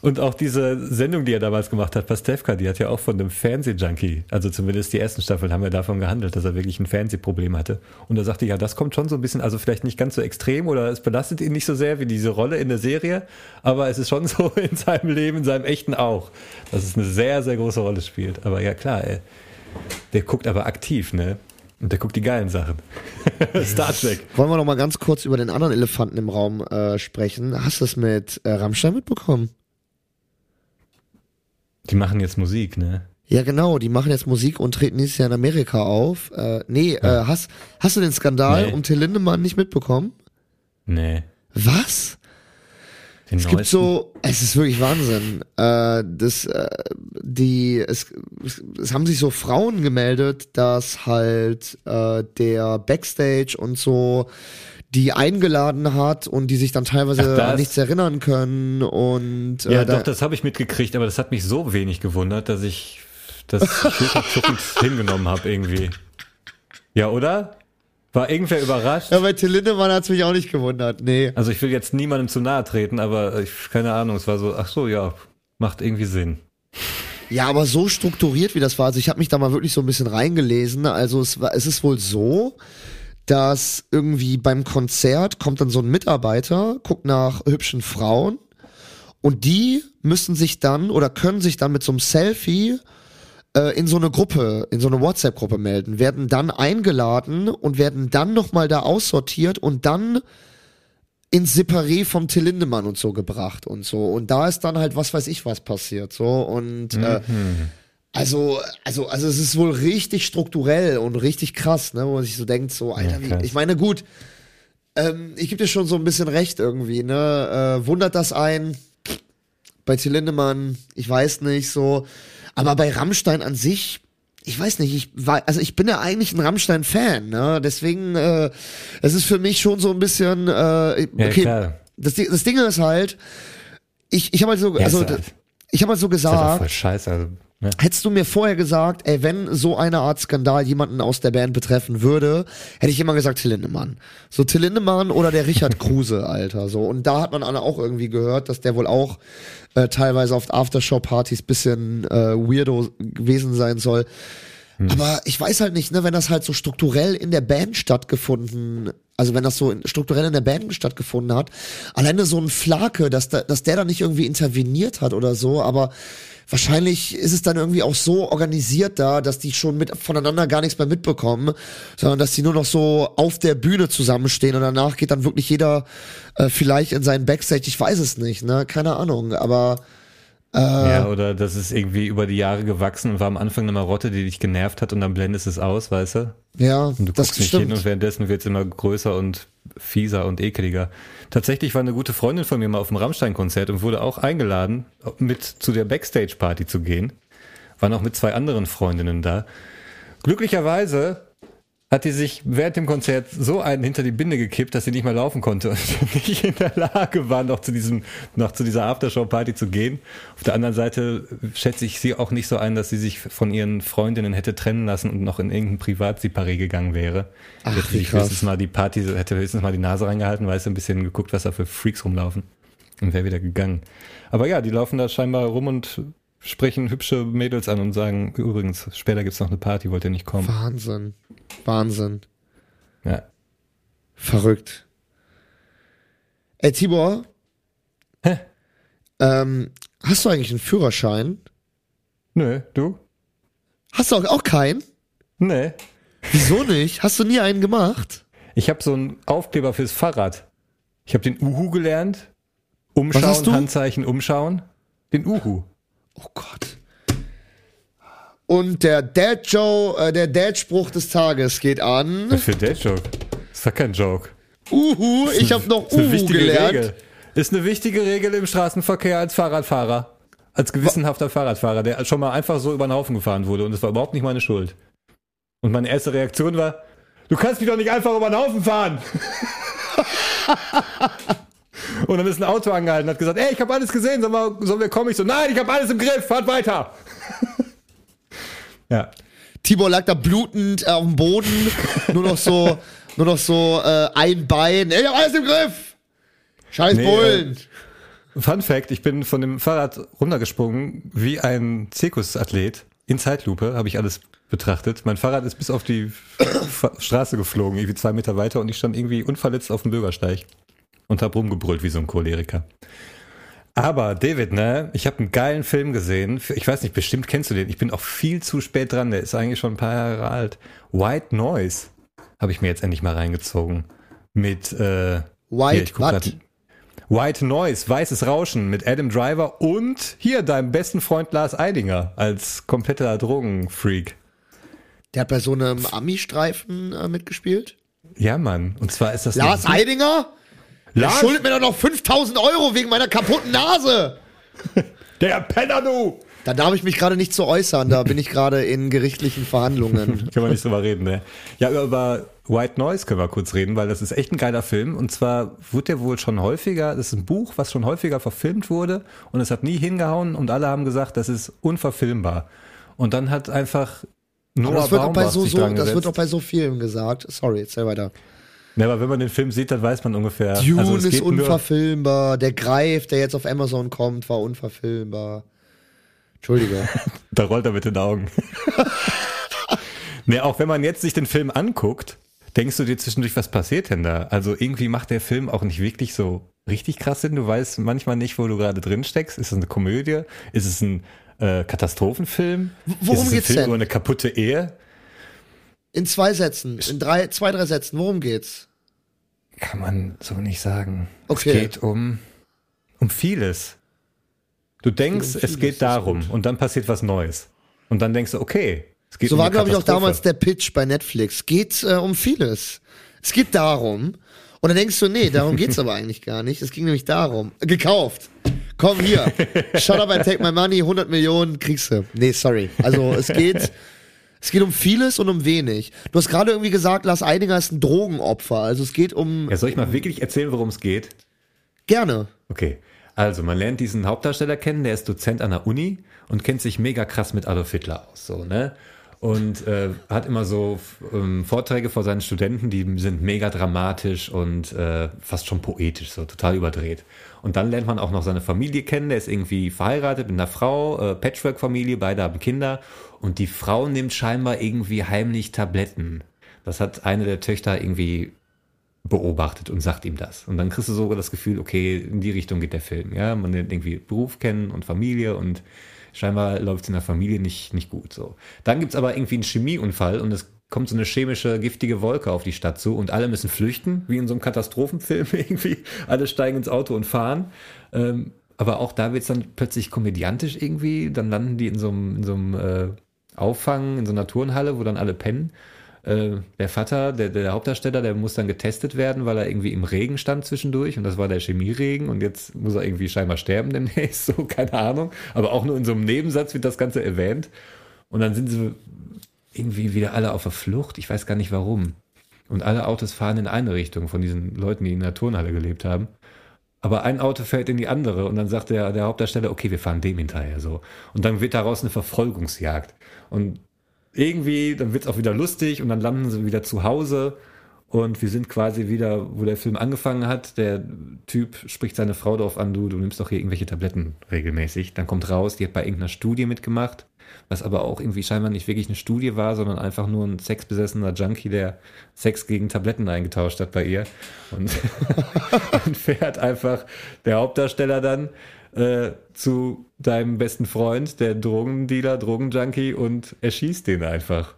Und auch diese Sendung, die er damals gemacht hat, Pastewka, die hat ja auch von einem Fernsehjunkie, also zumindest die ersten Staffeln haben ja davon gehandelt, dass er wirklich ein Fernsehproblem hatte. Und er sagte, ja, das kommt schon so ein bisschen, also vielleicht nicht ganz so extrem oder es belastet ihn nicht so sehr wie diese Rolle in der Serie, aber es ist schon so in seinem Leben, in seinem echten auch, dass es eine sehr, sehr große Rolle spielt. Aber ja, klar, ey, der guckt aber aktiv, ne? Und der guckt die geilen Sachen. Star Trek. Wollen wir noch mal ganz kurz über den anderen Elefanten im Raum äh, sprechen? Hast du es mit äh, Rammstein mitbekommen? Die machen jetzt Musik, ne? Ja, genau, die machen jetzt Musik und treten nächstes Jahr in Amerika auf. Äh, nee, äh, hast, hast du den Skandal Nee. um Till Lindemann nicht mitbekommen? Nee. Was? Den Es gibt so, es ist wirklich Wahnsinn. Äh, das, äh, die, es, es, haben sich so Frauen gemeldet, dass halt äh, der Backstage und so die eingeladen hat und die sich dann teilweise Ach, an nichts erinnern können und äh, Ja, da, doch, das habe ich mitgekriegt, aber das hat mich so wenig gewundert, dass ich das schulterzuckend hingenommen habe irgendwie. Ja, oder? War irgendwer überrascht? Ja, bei Till Lindemann hat's mich auch nicht gewundert. Nee. Also ich will jetzt niemandem zu nahe treten, aber ich, keine Ahnung, es war so, ach so, ja, macht irgendwie Sinn. Ja, aber so strukturiert wie das war, also ich habe mich da mal wirklich so ein bisschen reingelesen. Also es war, es ist wohl so, dass irgendwie beim Konzert kommt dann so ein Mitarbeiter, guckt nach hübschen Frauen und die müssen sich dann oder können sich dann mit so einem Selfie in so eine Gruppe, in so eine WhatsApp-Gruppe melden, werden dann eingeladen und werden dann nochmal da aussortiert und dann ins Separé vom Till Lindemann und so gebracht und so. Und da ist dann halt was weiß ich was passiert. So und äh, also, also, also es ist wohl richtig strukturell und richtig krass, ne, wo man sich so denkt, so, Alter, Ja, wie, ich meine, gut, ähm, ich gebe dir schon so ein bisschen recht irgendwie, ne? Äh, wundert das ein? Bei Till Lindemann, ich weiß nicht, so. Aber bei Rammstein an sich, ich weiß nicht, ich war, also ich bin ja eigentlich ein Rammstein-Fan, ne? Deswegen, äh, es ist für mich schon so ein bisschen, äh, Ja, okay, klar. das, Ding- das Ding ist halt, ich, ich habe halt so, Ja, also, halt- ich habe halt so gesagt, voll scheiße. Also, ne? Hättest du mir vorher gesagt, ey, wenn so eine Art Skandal jemanden aus der Band betreffen würde, hätte ich immer gesagt Till Lindemann. So Till Lindemann oder der Richard Kruse, Alter. So und da hat man alle auch irgendwie gehört, dass der wohl auch äh, teilweise auf Aftershow-Partys bisschen äh, weirdo gewesen sein soll. Aber ich weiß halt nicht, ne, wenn das halt so strukturell in der Band stattgefunden Also wenn das so in- strukturell in der Band stattgefunden hat, alleine so ein Flake, dass, da, dass der da nicht irgendwie interveniert hat oder so, aber wahrscheinlich ist es dann irgendwie auch so organisiert da, dass die schon mit voneinander gar nichts mehr mitbekommen, sondern dass die nur noch so auf der Bühne zusammenstehen und danach geht dann wirklich jeder äh, vielleicht in seinen Backstage, ich weiß es nicht, ne, keine Ahnung, aber Ja, oder das ist irgendwie über die Jahre gewachsen und war am Anfang eine Marotte, die dich genervt hat und dann blendest es aus, weißt du? ja, Und du das guckst nicht hin stimmt. und währenddessen wird es immer größer und fieser und ekeliger. Tatsächlich war eine gute Freundin von mir mal auf dem Rammstein-Konzert und wurde auch eingeladen, mit zu der Backstage-Party zu gehen. Waren auch mit zwei anderen Freundinnen da. Glücklicherweise hat die sich während dem Konzert so einen hinter die Binde gekippt, dass sie nicht mehr laufen konnte und nicht in der Lage war, noch zu diesem, noch zu dieser Aftershow-Party zu gehen. Auf der anderen Seite schätze ich sie auch nicht so ein, dass sie sich von ihren Freundinnen hätte trennen lassen und noch in irgendein Privatseparé gegangen wäre. Ach, hätte sich höchstens mal die Party, hätte höchstens mal die Nase reingehalten, weißt du, ein bisschen geguckt, was da für Freaks rumlaufen. Und wäre wieder gegangen. Aber ja, die laufen da scheinbar rum und sprechen hübsche Mädels an und sagen, übrigens, später gibt's noch eine Party, wollt ihr nicht kommen? Wahnsinn. Wahnsinn. Ja. Verrückt. Ey, Tibor. Hä? Ähm, hast du eigentlich einen Führerschein? Nö, du? Hast du auch, auch keinen? Nee. Wieso nicht? Hast du nie einen gemacht? Ich habe so einen Aufkleber fürs Fahrrad. Ich habe den Uhu gelernt. Umschauen? Handzeichen, umschauen. Den Uhu. Oh Gott. Und der Dad Joe, äh, der Dad-Spruch des Tages geht an. Was für ein Dad-Joke? Das war kein Joke. Uhu, ich habe noch ist Uhu gelernt. Regel. Ist eine wichtige Regel im Straßenverkehr als Fahrradfahrer. Als gewissenhafter Fahrradfahrer, der schon mal einfach so über den Haufen gefahren wurde und es war überhaupt nicht meine Schuld. Und meine erste Reaktion war, du kannst mich doch nicht einfach über den Haufen fahren. und dann ist ein Auto angehalten und hat gesagt, ey, ich habe alles gesehen, sollen wir, sollen wir kommen? Ich so, nein, ich habe alles im Griff, fahrt weiter. ja. Tibor lag da blutend äh, auf dem Boden, nur noch so, nur noch so äh, ein Bein. Ey, ich hab alles im Griff. Scheiß Nee, Bullen. Fun Fact, ich bin von dem Fahrrad runtergesprungen wie ein Zirkusathlet. In Zeitlupe habe ich alles betrachtet. Mein Fahrrad ist bis auf die Straße geflogen, irgendwie zwei Meter weiter und ich stand irgendwie unverletzt auf dem Bürgersteig und habe rumgebrüllt wie so ein Choleriker. Aber David, ne, ich habe einen geilen Film gesehen. Ich weiß nicht, bestimmt kennst du den. Ich bin auch viel zu spät dran. Der ist eigentlich schon ein paar Jahre alt. White Noise habe ich mir jetzt endlich mal reingezogen. Mit äh, White hier, grad- White Noise, weißes Rauschen mit Adam Driver und hier deinem besten Freund Lars Eidinger als kompletter Drogenfreak. Der hat bei so einem Ami-Streifen äh, mitgespielt. Ja, Mann. Und zwar ist das Lars eine- Eidinger? Der Lars, schuldet mir doch noch 5000 Euro wegen meiner kaputten Nase. der Penner, du! Da darf ich mich gerade nicht so äußern, da bin ich gerade in gerichtlichen Verhandlungen. Können wir nicht drüber reden, ne? Ja, über White Noise können wir kurz reden, weil das ist echt ein geiler Film. Und zwar wurde der wohl schon häufiger, das ist ein Buch, was schon häufiger verfilmt wurde und es hat nie hingehauen und alle haben gesagt, das ist unverfilmbar. Und dann hat einfach Noah Aber das wird, auch bei so, so, das wird auch bei so vielen gesagt. Sorry, erzähl weiter. Ja, aber wenn man den Film sieht, dann weiß man ungefähr. Dune also es ist geht nur- unverfilmbar. Der Greif, der jetzt auf Amazon kommt, war unverfilmbar. Entschuldige. Da rollt er mit den Augen. nee, auch wenn man jetzt sich den Film anguckt, denkst du dir zwischendurch, was passiert denn da? Also irgendwie macht der Film auch nicht wirklich so richtig krass Sinn. Du weißt manchmal nicht, wo du gerade drin steckst. Ist es eine Komödie? Ist es ein äh, Katastrophenfilm? worum ist es ein geht's Film denn? über eine kaputte Ehe? In zwei Sätzen, in drei, zwei, drei Sätzen, worum geht's? Kann man so nicht sagen. Okay. Es geht um, um vieles. Du denkst, um es vieles, geht das ist darum und dann passiert was Neues. Und dann denkst du, okay, es geht So um war, eine glaube ich, auch damals der Pitch bei Netflix. Geht äh, um vieles. Es geht darum. Und dann denkst du, nee, darum geht's aber eigentlich gar nicht. Es ging nämlich darum. Gekauft. Komm hier. Shut up and take my money. 100 Millionen kriegst du. Nee, sorry. Also es geht, es geht um vieles und um wenig. Du hast gerade irgendwie gesagt, Lars Eidinger ist ein Drogenopfer. Also es geht um, Ja, soll ich mal wirklich erzählen, worum es geht? gerne. Okay. Also, man lernt diesen Hauptdarsteller kennen, der ist Dozent an der Uni und kennt sich mega krass mit Adolf Hitler aus, so, ne? Und äh, hat immer so ähm, Vorträge vor seinen Studenten, die sind mega dramatisch und äh, fast schon poetisch, so total überdreht. Und dann lernt man auch noch seine Familie kennen, der ist irgendwie verheiratet mit einer Frau, äh, Patchwork-Familie, beide haben Kinder und die Frau nimmt scheinbar irgendwie heimlich Tabletten. Das hat eine der Töchter irgendwie beobachtet und sagt ihm das. Und dann kriegst du sogar das Gefühl, okay, in die Richtung geht der Film. Ja, man lernt irgendwie Beruf kennen und Familie und scheinbar läuft es in der Familie nicht, nicht gut. So. Dann gibt's aber irgendwie einen Chemieunfall und es kommt so eine chemische, giftige Wolke auf die Stadt zu und alle müssen flüchten, wie in so einem Katastrophenfilm irgendwie. Alle steigen ins Auto und fahren. Ähm, aber auch da wird's dann plötzlich komödiantisch irgendwie. Dann landen die in so einem, in so einem äh, Auffang, in so einer Turnhalle, wo dann alle pennen. Äh, der Vater, der, der Hauptdarsteller, der muss dann getestet werden, weil er irgendwie im Regen stand zwischendurch und das war der Chemieregen und jetzt muss er irgendwie scheinbar sterben demnächst, so, keine Ahnung. Aber auch nur in so einem Nebensatz wird das Ganze erwähnt. Und dann sind sie irgendwie wieder alle auf der Flucht. Ich weiß gar nicht warum. Und alle Autos fahren in eine Richtung von diesen Leuten, die in der Turnhalle gelebt haben. Aber ein Auto fällt in die andere und dann sagt der, der Hauptdarsteller, okay, wir fahren dem hinterher so. Und dann wird daraus eine Verfolgungsjagd. Und irgendwie, dann wird's auch wieder lustig und dann landen sie wieder zu Hause und wir sind quasi wieder, wo der Film angefangen hat. Der Typ spricht seine Frau darauf an, du, du nimmst doch hier irgendwelche Tabletten regelmäßig. Dann kommt raus, die hat bei irgendeiner Studie mitgemacht, was aber auch irgendwie scheinbar nicht wirklich eine Studie war, sondern einfach nur ein sexbesessener Junkie, der Sex gegen Tabletten eingetauscht hat bei ihr. Und, und fährt einfach der Hauptdarsteller dann äh, zu deinem besten Freund, der Drogendealer, Drogenjunkie und erschießt den einfach.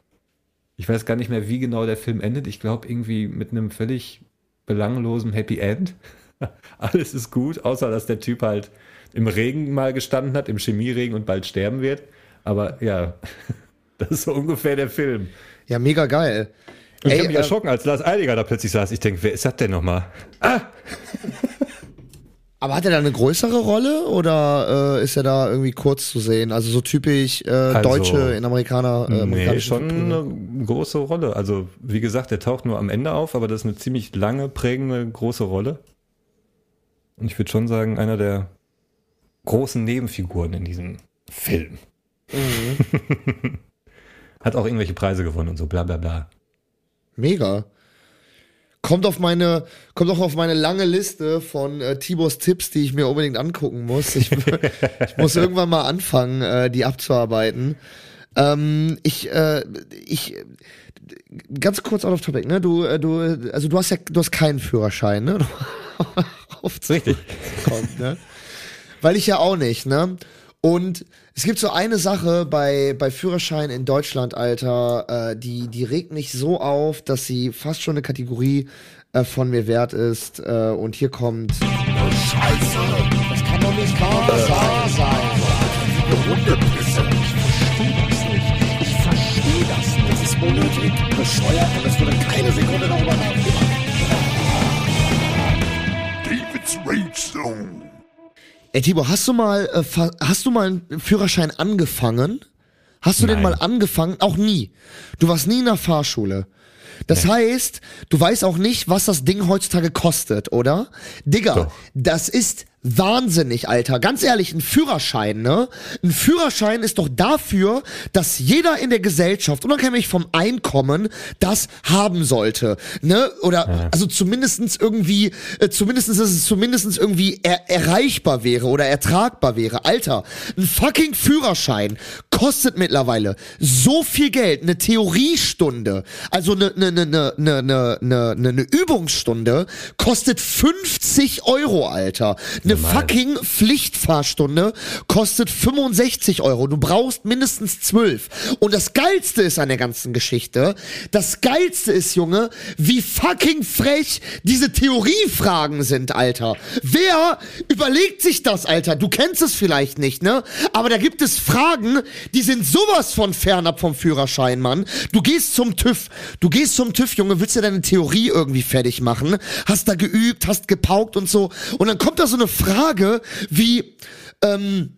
Ich weiß gar nicht mehr, wie genau der Film endet. Ich glaube irgendwie mit einem völlig belanglosen Happy End. Alles ist gut, außer dass der Typ halt im Regen mal gestanden hat, im Chemieregen und bald sterben wird. Aber ja, das ist so ungefähr der Film. Ja, mega geil. Ich habe mich äh, erschrocken, als Lars Eiliger da plötzlich saß. Ich denke, wer ist das denn nochmal? Ah! Aber hat er da eine größere Rolle oder äh, ist er da irgendwie kurz zu sehen? Also so typisch äh, Also, Deutsche in Amerikaner. Äh, Nee, schon Kulturen. eine große Rolle. Also, wie gesagt, der taucht nur am Ende auf, aber das ist eine ziemlich lange, prägende, große Rolle. Und ich würde schon sagen, einer der großen Nebenfiguren in diesem Film. Hat auch irgendwelche Preise gewonnen und so, bla bla bla. Mega. Kommt auf meine, kommt auch auf meine lange Liste von äh, Tibors Tipps, die ich mir unbedingt angucken muss. Ich, ich muss irgendwann mal anfangen, äh, die abzuarbeiten. Ähm, ich, äh, ich, ganz kurz out of topic, ne? Du, äh, du, also du hast ja, du hast keinen Führerschein, ne? Richtig. kommt, ne? Weil ich ja auch nicht, ne? Und es gibt so eine Sache bei, bei Führerschein in Deutschland, Alter, äh, die, die regt mich so auf, dass sie fast schon eine Kategorie äh, von mir wert ist. Äh, und hier kommt. Scheiße! Das kann doch nicht wahr sein. sein. Hundepisse. Ich verstehe das nicht. Ich verstehe das nicht. Das ist unnötig, bescheuert und es wurde keine Sekunde darüber nachgedacht. David's Rage Zone. Ey, Tibor, hast du mal, äh, hast du mal einen Führerschein angefangen? Hast du den Nein. mal angefangen? Auch nie. Du warst nie in der Fahrschule. Das heißt, du weißt auch nicht, was das Ding heutzutage kostet, oder? Digga, Doch. das ist wahnsinnig, Alter. Ganz ehrlich, ein Führerschein, ne? Ein Führerschein ist doch dafür, dass jeder in der Gesellschaft, unabhängig vom Einkommen, das haben sollte, ne? Oder, also zumindestens irgendwie, äh, zumindestens, dass es zumindestens irgendwie er erreichbar wäre oder ertragbar wäre. Alter, ein fucking Führerschein kostet mittlerweile so viel Geld. Eine Theoriestunde, also eine, eine, eine, eine, eine, eine, eine Übungsstunde kostet 50 Euro, Alter. Eine fucking Pflichtfahrstunde kostet 65 Euro. Du brauchst mindestens 12. Und das Geilste ist an der ganzen Geschichte, das Geilste ist, Junge, wie fucking frech diese Theoriefragen sind, Alter. Wer überlegt sich das, Alter? Du kennst es vielleicht nicht, ne? Aber da gibt es Fragen, die sind sowas von fernab vom Führerschein, Mann. Du gehst zum TÜV. Du gehst zum TÜV, Junge, willst du deine Theorie irgendwie fertig machen? Hast da geübt, hast gepaukt und so. Und dann kommt da so eine Frage wie, ähm,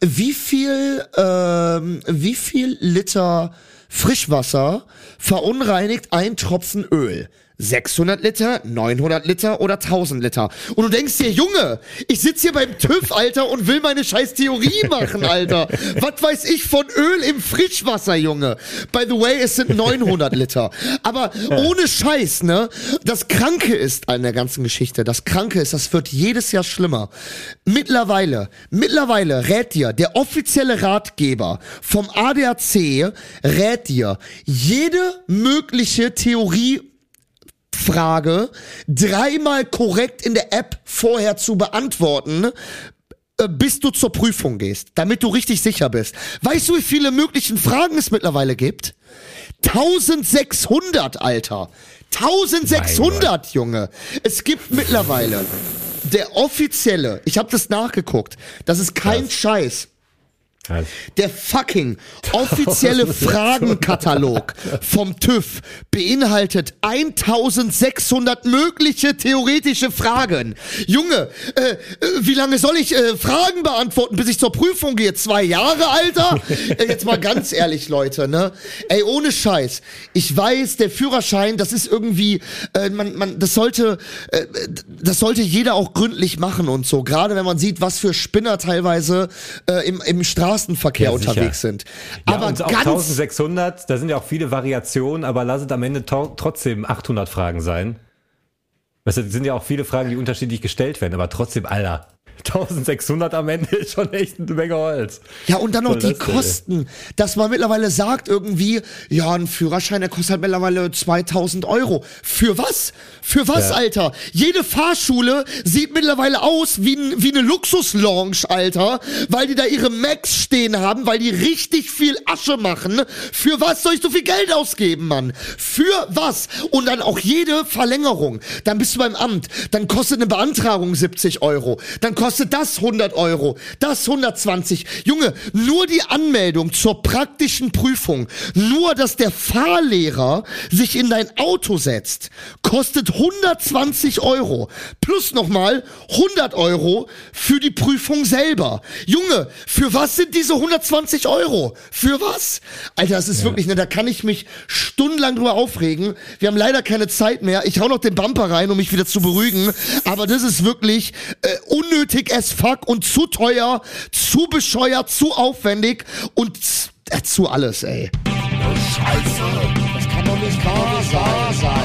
wie viel, ähm, wie viel Liter Frischwasser verunreinigt ein Tropfen Öl? 600 Liter, 900 Liter oder 1000 Liter. Und du denkst dir, Junge, ich sitz hier beim TÜV, Alter, und will meine scheiß Theorie machen, Alter. Was weiß ich von Öl im Frischwasser, Junge? By the way, es sind 900 Liter. Aber ohne Scheiß, ne? Das Kranke ist an der ganzen Geschichte, das Kranke ist, das wird jedes Jahr schlimmer. Mittlerweile, mittlerweile rät dir der offizielle Ratgeber vom ADAC, rät dir jede mögliche Theorie Frage dreimal korrekt in der App vorher zu beantworten, äh, bis du zur Prüfung gehst, damit du richtig sicher bist. Weißt du, wie viele möglichen Fragen es mittlerweile gibt? 1600, Alter. 1600, Junge. Es gibt mittlerweile der offizielle, ich habe das nachgeguckt, das ist kein Scheiß. Der fucking offizielle Fragenkatalog vom TÜV beinhaltet 1600 mögliche theoretische Fragen. Junge, äh, äh, wie lange soll ich äh, Fragen beantworten, bis ich zur Prüfung gehe? Zwei Jahre, Alter? äh, jetzt mal ganz ehrlich, Leute, ne? Ey, ohne Scheiß. Ich weiß, der Führerschein, das ist irgendwie, äh, man, man, das sollte, äh, das sollte jeder auch gründlich machen und so. Gerade wenn man sieht, was für Spinner teilweise im, im Straßenverkehr Ja, unterwegs sind. Ja, aber ganz 1600, da sind ja auch viele Variationen, aber lass es am Ende trotzdem 800 Fragen sein. Weißt du, sind ja auch viele Fragen, die unterschiedlich gestellt werden, aber trotzdem, Alter, 1600 am Ende ist schon echt eine Menge Holz. Ja, und dann noch die das Kosten, dass man mittlerweile sagt irgendwie, ja, ein Führerschein, der kostet halt mittlerweile 2000 Euro. Für was? Für was, Ja. Alter? Jede Fahrschule sieht mittlerweile aus wie, ein, wie eine Luxuslounge, Alter, weil die da ihre Macs stehen haben, weil die richtig viel Asche machen. Für was soll ich so viel Geld ausgeben, Mann? Für was? Und dann auch jede Verlängerung. Dann bist du beim Amt. Dann kostet eine Beantragung 70 Euro. Dann kostet das 100 Euro. Das 120. Junge, nur die Anmeldung zur praktischen Prüfung, nur dass der Fahrlehrer sich in dein Auto setzt, kostet 120 Euro. Plus nochmal 100 Euro für die Prüfung selber. Junge, für was sind diese 120 Euro? Für was? Alter, das ist wirklich, ne, da kann ich mich stundenlang drüber aufregen. Wir haben leider keine Zeit mehr. Ich hau noch den Bumper rein, um mich wieder zu beruhigen. Aber das ist wirklich äh, unnötig as fuck und zu teuer, zu bescheuert, zu aufwendig und äh, zu alles, ey. Scheiße, das kann doch nicht wahr sein.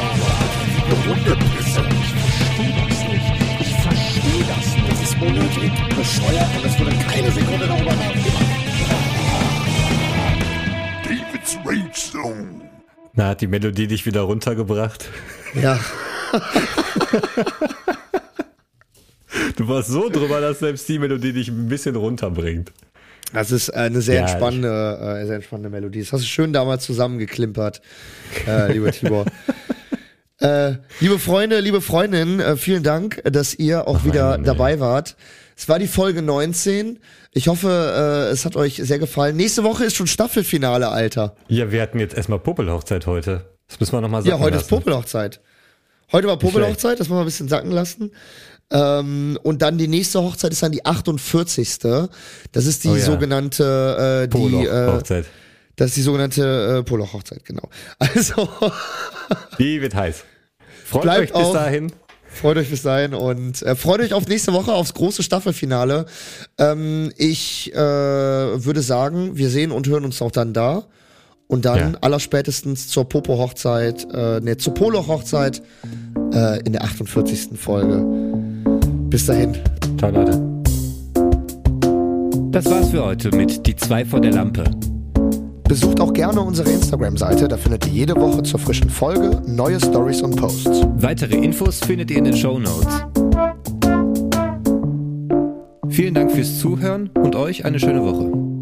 Die Hundepisse. Ich verstehe das nicht. Ich verstehe das nicht. Das ist unnötig, bescheuert und es wurde keine Sekunde darüber nachgedacht. David's Rage Zone. Na, hat die Melodie dich wieder runtergebracht? Ja. Du warst so drüber, dass selbst die Melodie dich ein bisschen runterbringt. Das ist eine sehr Ja, entspannende, äh, sehr entspannende Melodie. Das hast du schön damals zusammengeklimpert, äh, lieber Tibor. äh, liebe Freunde, liebe Freundinnen, äh, vielen Dank, dass ihr auch wieder Mann, ey. dabei wart. Es war die Folge 19. Ich hoffe, äh, es hat euch sehr gefallen. Nächste Woche ist schon Staffelfinale, Alter. Ja, wir hatten jetzt erstmal Popelhochzeit heute. Das müssen wir nochmal sagen. Ja, heute ist Popelhochzeit. Heute war Popelhochzeit, das wollen wir ein bisschen sacken lassen. Ähm, und dann die nächste Hochzeit ist dann die 48. Das ist die Oh ja. sogenannte, äh, die, äh, Poloch-Hochzeit. Das ist die sogenannte äh, Poloch-Hochzeit, genau. Also, Die wird heiß. Freut euch bis auf- dahin. freut euch bis dahin und äh, freut euch auf nächste Woche, aufs große Staffelfinale. Ähm, ich äh, würde sagen, wir sehen und hören uns auch dann da. Und dann Ja. allerspätestens zur Popo-Hochzeit, äh, ne, zur Poloch-Hochzeit äh, in der 48. Folge. Bis dahin. Ciao, Leute. Das war's für heute mit Die zwei vor der Lampe. Besucht auch gerne unsere Instagram-Seite, da findet ihr jede Woche zur frischen Folge neue Stories und Posts. Weitere Infos findet ihr in den Show Notes. Vielen Dank fürs Zuhören und euch eine schöne Woche.